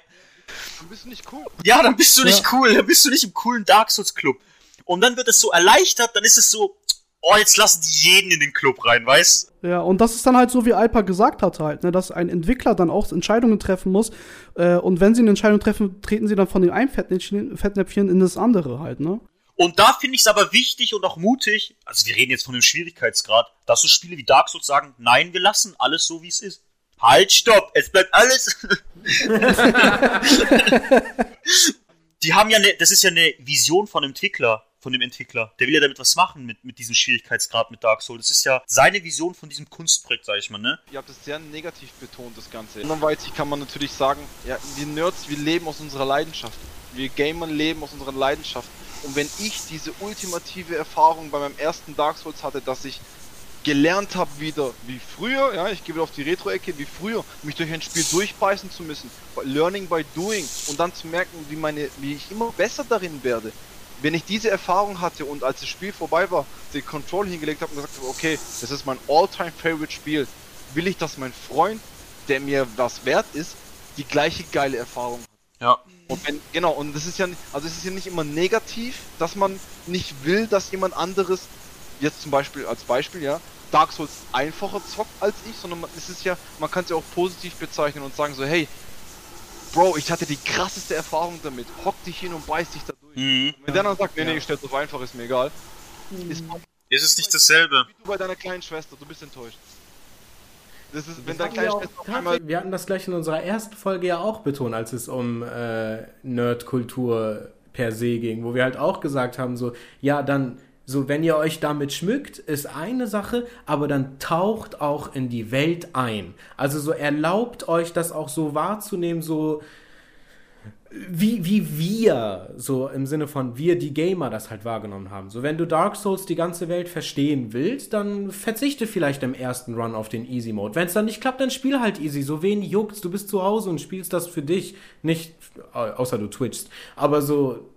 dann bist du nicht cool. Ja, dann bist du nicht cool, dann bist du nicht im coolen Dark Souls Club. Und dann wird es so erleichtert, dann ist es so, oh, jetzt lassen die jeden in den Club rein, weißt? Ja, und das ist dann halt so, wie Alpa gesagt hat halt, ne, dass ein Entwickler dann auch Entscheidungen treffen muss. Äh, und wenn sie eine Entscheidung treffen, treten sie dann von dem einen Fettnäpfchen, Fettnäpfchen in das andere halt, ne? Und da finde ich es aber wichtig und auch mutig, also wir reden jetzt von dem Schwierigkeitsgrad, dass so Spiele wie Dark Souls sagen, nein, wir lassen alles so, wie es ist. Halt, stopp, es bleibt alles. die haben ja eine, das ist ja eine Vision von Entwickler von dem Entwickler. Der will ja damit was machen mit, mit diesem Schwierigkeitsgrad mit Dark Souls. Das ist ja seine Vision von diesem Kunstprojekt, sag ich mal, ne? Ihr habt es sehr negativ betont, das Ganze. Anderweitig kann man natürlich sagen, ja, wir Nerds, wir leben aus unserer Leidenschaft. Wir Gamern leben aus unserer Leidenschaft. Und wenn ich diese ultimative Erfahrung bei meinem ersten Dark Souls hatte, dass ich gelernt habe wieder wie früher, ja, ich gehe wieder auf die Retro-Ecke, wie früher, mich durch ein Spiel durchbeißen zu müssen, learning by doing und dann zu merken, wie meine, wie ich immer besser darin werde, wenn ich diese Erfahrung hatte und als das Spiel vorbei war, den Control hingelegt habe und gesagt habe, okay, das ist mein all-time favorite Spiel, will ich, dass mein Freund, der mir was wert ist, die gleiche geile Erfahrung hat. Ja. Und wenn, genau, und das ist ja, also es ist ja nicht immer negativ, dass man nicht will, dass jemand anderes, jetzt zum Beispiel als Beispiel, ja, Dark Souls einfacher zockt als ich, sondern es ist ja, man kann es ja auch positiv bezeichnen und sagen so, hey, Bro, ich hatte die krasseste Erfahrung damit, hock dich hin und beiß dich da. Mhm. Wenn der dann sagt, nee, nee, ich stell's auf einfach, ist mir egal, ist Ist es nicht dasselbe? wie du bei deiner kleinen Schwester, du bist enttäuscht. Das ist, wenn Das deine wir, kleine auch Schwester einmal wir hatten das gleich in unserer ersten Folge ja auch betont, als es um äh, Nerdkultur per se ging, wo wir halt auch gesagt haben, so, ja, dann, so, wenn ihr euch damit schmückt, ist eine Sache, aber dann taucht auch in die Welt ein. Also so erlaubt euch das auch so wahrzunehmen, so, wie, wie wir, so im Sinne von wir, die Gamer, das halt wahrgenommen haben. So, wenn du Dark Souls die ganze Welt verstehen willst, dann verzichte vielleicht im ersten Run auf den Easy Mode. Wenn es dann nicht klappt, dann spiel halt easy. So wen juckt's, du bist zu Hause und spielst das für dich. Nicht, außer du twitchst. Aber so,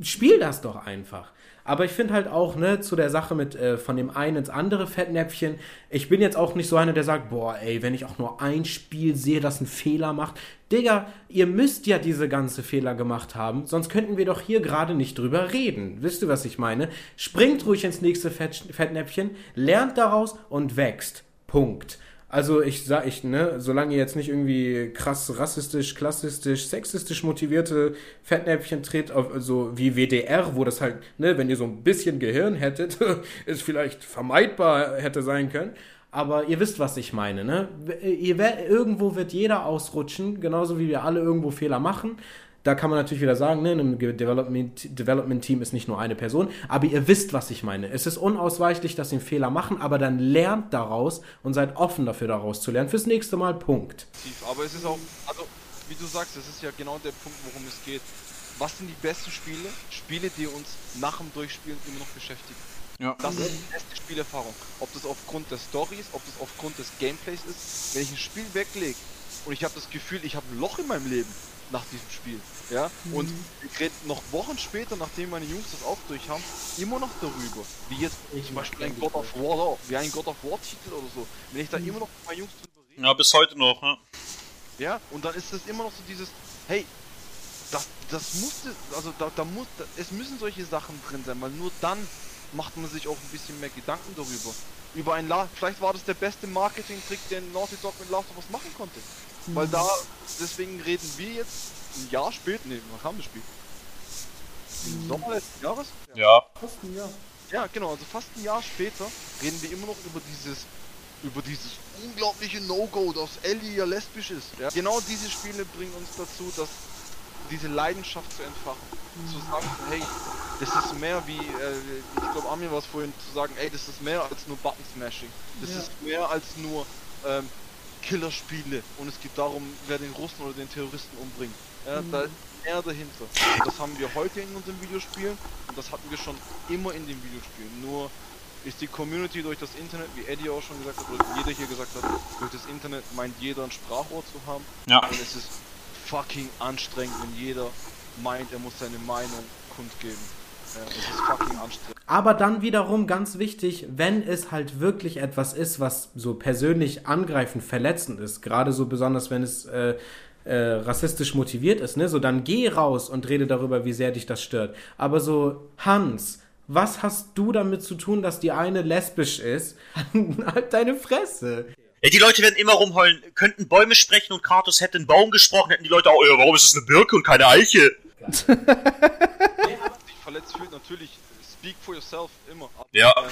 spiel das doch einfach. Aber ich finde halt auch, ne, zu der Sache mit äh, von dem einen ins andere Fettnäpfchen, ich bin jetzt auch nicht so einer, der sagt, boah, ey, wenn ich auch nur ein Spiel sehe, das einen Fehler macht. Digga, ihr müsst ja diese ganze Fehler gemacht haben, sonst könnten wir doch hier gerade nicht drüber reden. Wisst ihr, was ich meine? Springt ruhig ins nächste Fett, Fettnäpfchen, lernt daraus und wächst. Punkt. Also ich sag ich, ne, solange ihr jetzt nicht irgendwie krass rassistisch, klassistisch, sexistisch motivierte Fettnäpfchen tritt, so wie WDR, wo das halt, ne, wenn ihr so ein bisschen Gehirn hättet, es vielleicht vermeidbar hätte sein können. Aber ihr wisst, was ich meine, ne? Ihr, irgendwo wird jeder ausrutschen, genauso wie wir alle irgendwo Fehler machen. Da kann man natürlich wieder sagen, ne, in einem Development, Development Team ist nicht nur eine Person, aber ihr wisst, was ich meine. Es ist unausweichlich, dass sie einen Fehler machen, aber dann lernt daraus und seid offen dafür, daraus zu lernen. Fürs nächste Mal, Punkt. tief. Aber es ist auch, also wie du sagst, es ist ja genau der Punkt, worum es geht. Was sind die besten Spiele? Spiele, die uns nach dem Durchspielen immer noch beschäftigen. Ja. Das ist die beste Spielerfahrung. Ob das aufgrund der Stories, ob das aufgrund des Gameplays ist. Wenn ich ein Spiel weglege und ich habe das Gefühl, ich habe ein Loch in meinem Leben nach diesem Spiel, ja, und ich rede noch Wochen später, nachdem meine Jungs das auch durch haben, immer noch darüber. Wie jetzt zum Beispiel ein God of War, wie ein God of War Titel oder so. Wenn ich da immer noch mit meinen Jungs drüber rede, Ja, bis heute noch, ne? ja, und dann ist es immer noch so dieses, hey, das, das musste, also da, da muss, da, es müssen solche Sachen drin sein, weil nur dann macht man sich auch ein bisschen mehr Gedanken darüber. Über ein La vielleicht war das der beste Marketing-Trick, den Naughty Dog mit Last of Us machen konnte. Weil da, deswegen reden wir jetzt ein Jahr später, nee, wann kam das Spiel? Im Sommer letzten Jahres? Ja. Kosten, ja. Ja, genau, also fast ein Jahr später reden wir immer noch über dieses über dieses unglaubliche No-Go, dass Ellie ja lesbisch ist. Ja? Genau diese Spiele bringen uns dazu, dass diese Leidenschaft zu entfachen. Zu sagen, hey, das ist mehr wie, äh, ich glaube Amir war es vorhin, zu sagen, ey, das ist mehr als nur Button-Smashing. Das Ja. ist mehr als nur ähm, Killerspiele und es geht darum, wer den Russen oder den Terroristen umbringt. Ja, Da ist mehr dahinter. Und das haben wir heute in unseren Videospielen und das hatten wir schon immer in den Videospielen. Nur ist die Community durch das Internet, wie Eddie auch schon gesagt hat, oder jeder hier gesagt hat, durch das Internet meint jeder ein Sprachrohr zu haben. Ja. Und es ist fucking anstrengend, wenn jeder meint, er muss seine Meinung kundgeben. Aber dann wiederum ganz wichtig, wenn es halt wirklich etwas ist, was so persönlich angreifend, verletzend ist, gerade so besonders, wenn es äh, äh, rassistisch motiviert ist, ne, so dann geh raus und rede darüber, wie sehr dich das stört. Aber so, Hans, was hast du damit zu tun, dass die eine lesbisch ist? halt deine Fresse. Ja, die Leute werden immer rumheulen. Könnten Bäume sprechen und Kratos hätte einen Baum gesprochen, hätten die Leute auch, ja, warum ist es eine Birke und keine Eiche? verletzt fühlt, natürlich speak for yourself immer. Aber, Ja. ähm,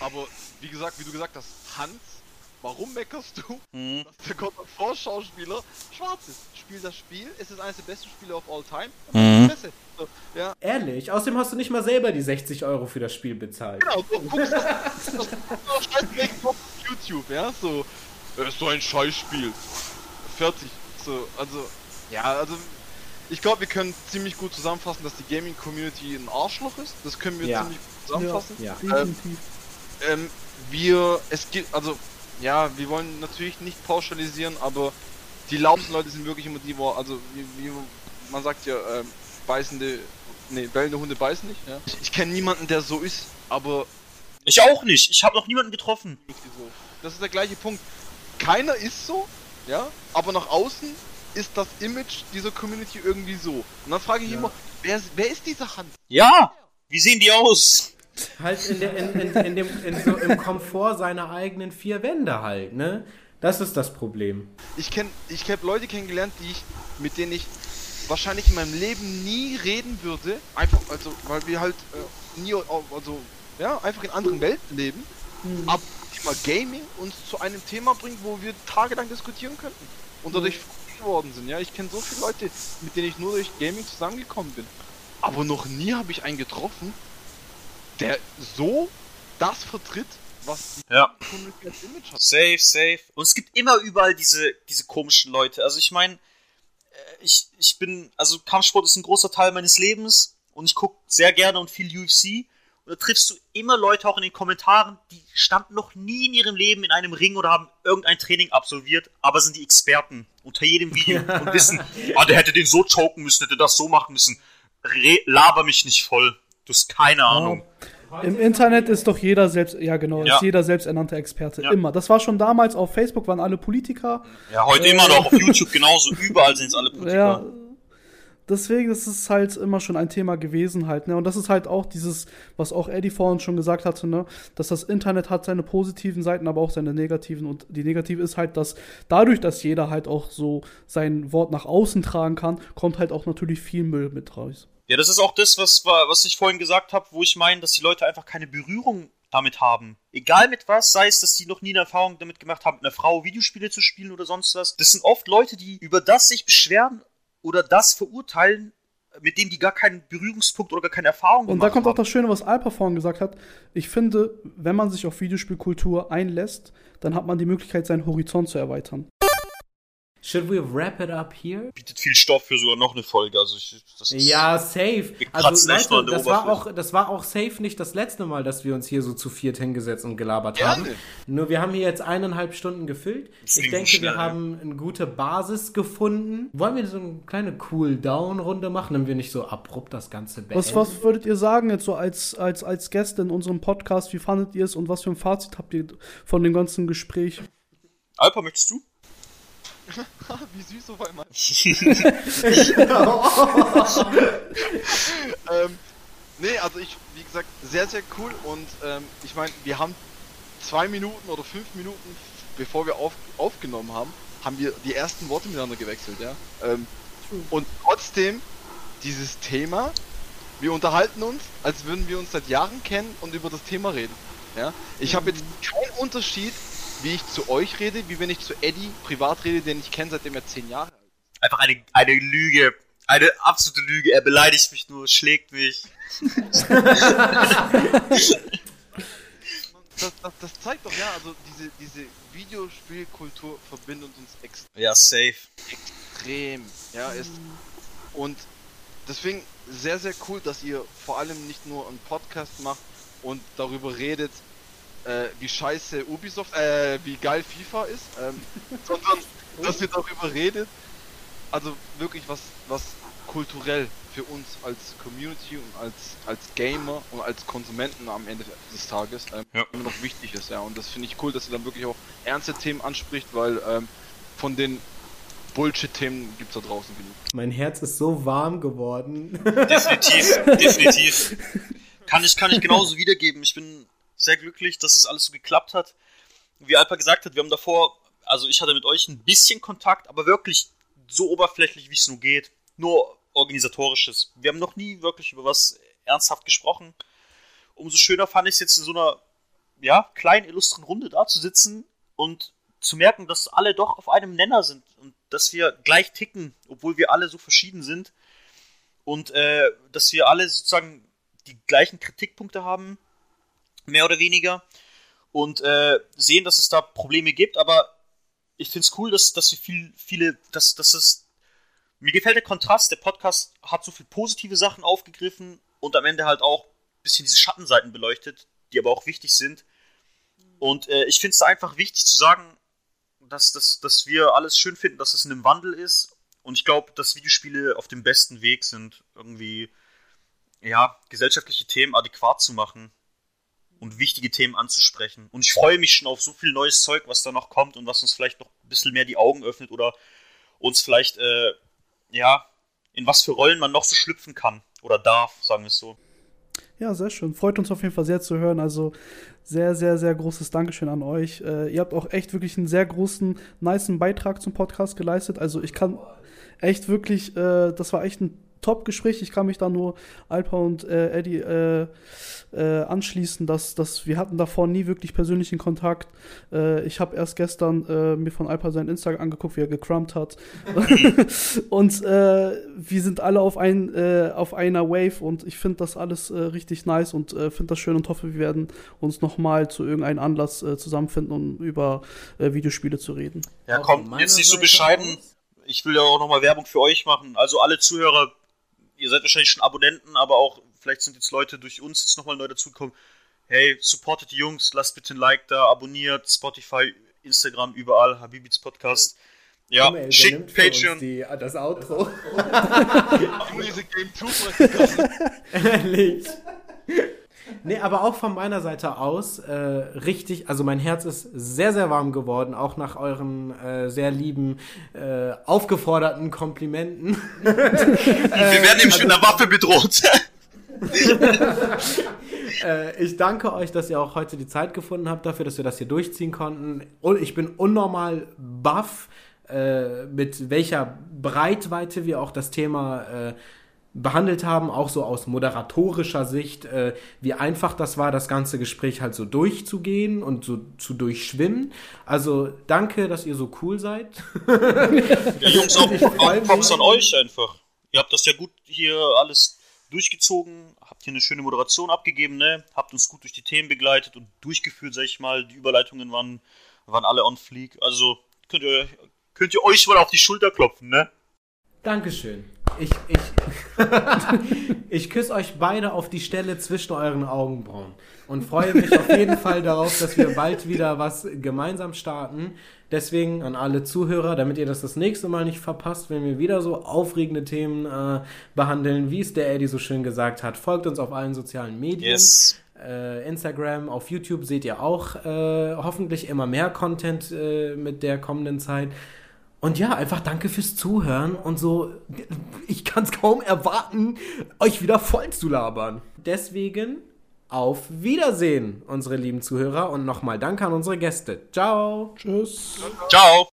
aber wie gesagt, wie du gesagt hast, Hans, warum meckerst du, Mhm. dass der God of War Schauspieler schwarz ist? Spiel das Spiel, es ist eines der besten Spiele of all time. Mhm. So, ja, Ehrlich, außerdem hast du nicht mal selber die 60 Euro für das Spiel bezahlt. genau, du guckst das, das, auf YouTube, ja, so, das ist so ein Scheißspiel. Fertig. So, also, ja, also, ich glaube, wir können ziemlich gut zusammenfassen, dass die Gaming-Community ein Arschloch ist. Das können wir Ja. ziemlich gut zusammenfassen. Ja. Definitiv. ähm, wir, es gibt, also, ja, wir wollen natürlich nicht pauschalisieren, aber die lautsten Leute sind wirklich immer die, wo, also, wie, wie man sagt ja, ähm, beißende Nee, bellende Hunde beißen nicht, ja. Ich, ich kenne niemanden, der so ist, aber. Ich auch nicht. Ich habe noch niemanden getroffen. Das ist der gleiche Punkt. Keiner ist so, ja, aber nach außen ist das Image dieser Community irgendwie so. Und dann frage ich ja. immer, wer, wer ist dieser Hans? Ja! Wie sehen die aus? Halt in, der, in, in, in dem, in so im Komfort seiner eigenen vier Wände halt, ne? Das ist das Problem. Ich kenne ich hab Leute kennengelernt, die ich, mit denen ich wahrscheinlich in meinem Leben nie reden würde. Einfach, also, weil wir halt äh, nie, also, ja, einfach in anderen Welten leben. Mhm. Aber Thema Gaming uns zu einem Thema bringt, wo wir tagelang diskutieren könnten. Und dadurch mhm. Geworden sind. Ja, ich kenne so viele Leute, mit denen ich nur durch Gaming zusammengekommen bin. Aber noch nie habe ich einen getroffen, der so das vertritt, was die ja. Image hat. Safe, safe. Und es gibt immer überall diese, diese komischen Leute. Also ich meine, äh, ich, ich bin, also Kampfsport ist ein großer Teil meines Lebens und ich gucke sehr gerne und viel UFC. Und da triffst du immer Leute auch in den Kommentaren, die standen noch nie in ihrem Leben in einem Ring oder haben irgendein Training absolviert, aber sind die Experten unter jedem Video und wissen, ah, der hätte den so choken müssen, hätte das so machen müssen. Re laber mich nicht voll. Du hast keine Ahnung. Wow. Im Internet ist doch jeder selbst, ja genau, ja. ist jeder selbsternannte Experte. Ja. Immer. Das war schon damals auf Facebook, waren alle Politiker. Ja, heute äh, immer noch auf YouTube genauso. Überall sind es alle Politiker. Ja, deswegen ist es halt immer schon ein Thema gewesen halt, ne? Und das ist halt auch dieses, was auch Eddie vorhin schon gesagt hatte, ne? Dass das Internet hat seine positiven Seiten, aber auch seine negativen. Und die negative ist halt, dass dadurch, dass jeder halt auch so sein Wort nach außen tragen kann, kommt halt auch natürlich viel Müll mit raus. Ja, das ist auch das, was, was ich vorhin gesagt habe, wo ich meine, dass die Leute einfach keine Berührung damit haben. Egal mit was, sei es, dass sie noch nie eine Erfahrung damit gemacht haben, mit einer Frau Videospiele zu spielen oder sonst was. Das sind oft Leute, die über das sich beschweren oder das verurteilen, mit dem die gar keinen Berührungspunkt oder gar keine Erfahrung haben. Und da kommt haben. auch das Schöne, was Alpa vorhin gesagt hat. Ich finde, wenn man sich auf Videospielkultur einlässt, dann hat man die Möglichkeit, seinen Horizont zu erweitern. Should we wrap it up here? Bietet viel Stoff für sogar noch eine Folge. Also ich, das ist, ja, safe. Also Leute, das war auch, das war auch safe nicht das letzte Mal, dass wir uns hier so zu viert hingesetzt und gelabert Gerne. haben. Nur wir haben hier jetzt eineinhalb Stunden gefüllt. Das ich denke, schnell, wir haben eine gute Basis gefunden. Wollen wir so eine kleine Cool-Down-Runde machen, damit wir nicht so abrupt das Ganze beenden? Was, was würdet ihr sagen jetzt so als, als, als Gäste in unserem Podcast? Wie fandet ihr es und was für ein Fazit habt ihr von dem ganzen Gespräch? Alpa, möchtest du? Wie süß auf einmal. ähm, nee, also ich, wie gesagt, sehr, sehr cool und ähm, ich meine, wir haben zwei Minuten oder fünf Minuten, bevor wir auf, aufgenommen haben, haben wir die ersten Worte miteinander gewechselt, ja. Ähm, und trotzdem, dieses Thema, wir unterhalten uns, als würden wir uns seit Jahren kennen und über das Thema reden. Ja? Ich habe jetzt keinen Unterschied wie ich zu euch rede, wie wenn ich zu Eddie privat rede, den ich kenne, seitdem er zehn Jahre alt ist. Einfach eine, eine Lüge. Eine absolute Lüge. Er beleidigt mich nur, schlägt mich. das, das, das, zeigt doch, ja, also diese, diese Videospielkultur verbindet uns extrem. Ja, safe. Extrem. Ja, ist. Und deswegen sehr, sehr cool, dass ihr vor allem nicht nur einen Podcast macht und darüber redet, äh, wie scheiße Ubisoft, äh, wie geil FIFA ist, ähm, sondern dass wir darüber redet. Also wirklich was, was kulturell für uns als Community und als, als Gamer und als Konsumenten am Ende des Tages ähm, ja. immer noch wichtig ist, ja. Und das finde ich cool, dass ihr dann wirklich auch ernste Themen anspricht, weil ähm, von den Bullshit-Themen gibt es da draußen genug. Mein Herz ist so warm geworden. Definitiv, definitiv. Kann ich, kann ich genauso wiedergeben. Ich bin sehr glücklich, dass das alles so geklappt hat. Wie Alpa gesagt hat, wir haben davor, also ich hatte mit euch ein bisschen Kontakt, aber wirklich so oberflächlich, wie es nur geht. Nur organisatorisches. Wir haben noch nie wirklich über was ernsthaft gesprochen. Umso schöner fand ich es jetzt in so einer ja, kleinen, illustren Runde da zu sitzen und zu merken, dass alle doch auf einem Nenner sind und dass wir gleich ticken, obwohl wir alle so verschieden sind. Und äh, dass wir alle sozusagen die gleichen Kritikpunkte haben, mehr oder weniger, und äh, sehen, dass es da Probleme gibt, aber ich finde es cool, dass, dass wir viel, viele, dass, dass es, mir gefällt der Kontrast, der Podcast hat so viele positive Sachen aufgegriffen und am Ende halt auch ein bisschen diese Schattenseiten beleuchtet, die aber auch wichtig sind. Und äh, ich finde es einfach wichtig zu sagen, dass, dass, dass wir alles schön finden, dass es in einem Wandel ist. Und ich glaube, dass Videospiele auf dem besten Weg sind, irgendwie ja, gesellschaftliche Themen adäquat zu machen und wichtige Themen anzusprechen. Und ich freue mich schon auf so viel neues Zeug, was da noch kommt und was uns vielleicht noch ein bisschen mehr die Augen öffnet oder uns vielleicht, äh, ja, in was für Rollen man noch so schlüpfen kann oder darf, sagen wir es so. Ja, sehr schön. Freut uns auf jeden Fall sehr zu hören. Also sehr, sehr, sehr großes Dankeschön an euch. Äh, ihr habt auch echt wirklich einen sehr großen, niceen Beitrag zum Podcast geleistet. Also ich kann echt wirklich, äh, das war echt ein Top-Gespräch. Ich kann mich da nur Alpa und äh, Eddie äh, äh, anschließen, dass, dass wir hatten davor nie wirklich persönlichen Kontakt. Äh, ich habe erst gestern äh, mir von Alpa sein Instagram angeguckt, wie er gecrumpt hat. und äh, wir sind alle auf, ein, auf einer Wave und ich finde das alles richtig nice und finde das schön und hoffe, wir werden uns nochmal zu irgendeinem Anlass zusammenfinden, um über Videospiele zu reden. Ja, komm, jetzt nicht so bescheiden. Ich will ja auch nochmal Werbung für euch machen. Also alle Zuhörer, ihr seid wahrscheinlich schon Abonnenten, aber auch vielleicht sind jetzt Leute durch uns jetzt nochmal neu dazugekommen. Hey, supportet die Jungs, lasst bitte ein Like da, abonniert Spotify, Instagram, überall, Habibits Podcast. Ja, Komm, ey, schickt Patreon. Die, das Outro. Diese Game 2 Ehrlich. Nee, aber auch von meiner Seite aus äh, richtig, also mein Herz ist sehr, sehr warm geworden, auch nach euren äh, sehr lieben, äh, aufgeforderten Komplimenten. Wir werden nämlich mit einer Waffe bedroht. äh, ich danke euch, dass ihr auch heute die Zeit gefunden habt dafür, dass wir das hier durchziehen konnten. Und ich bin unnormal baff, äh, mit welcher Breitweite wir auch das Thema äh, behandelt haben, auch so aus moderatorischer Sicht, äh, wie einfach das war, das ganze Gespräch halt so durchzugehen und so zu durchschwimmen. Also danke, dass ihr so cool seid. Ja, Jungs, auch, auch Props an euch einfach. Ihr habt das ja gut hier alles durchgezogen, habt hier eine schöne Moderation abgegeben, ne? Habt uns gut durch die Themen begleitet und durchgeführt, sag ich mal. Die Überleitungen waren, waren alle on fleek. Also könnt ihr, könnt ihr euch mal auf die Schulter klopfen, ne? Dankeschön. Ich, ich, ich küsse euch beide auf die Stelle zwischen euren Augenbrauen und freue mich auf jeden Fall darauf, dass wir bald wieder was gemeinsam starten. Deswegen an alle Zuhörer, damit ihr das das nächste Mal nicht verpasst, wenn wir wieder so aufregende Themen äh, behandeln, wie es der Eddie so schön gesagt hat, folgt uns auf allen sozialen Medien. Yes. Äh, Instagram, auf YouTube seht ihr auch äh, hoffentlich immer mehr Content äh, mit der kommenden Zeit. Und ja, einfach danke fürs Zuhören und so. Ich kann es kaum erwarten, euch wieder voll zu labern. Deswegen auf Wiedersehen, unsere lieben Zuhörer. Und nochmal danke an unsere Gäste. Ciao. Tschüss. Ciao.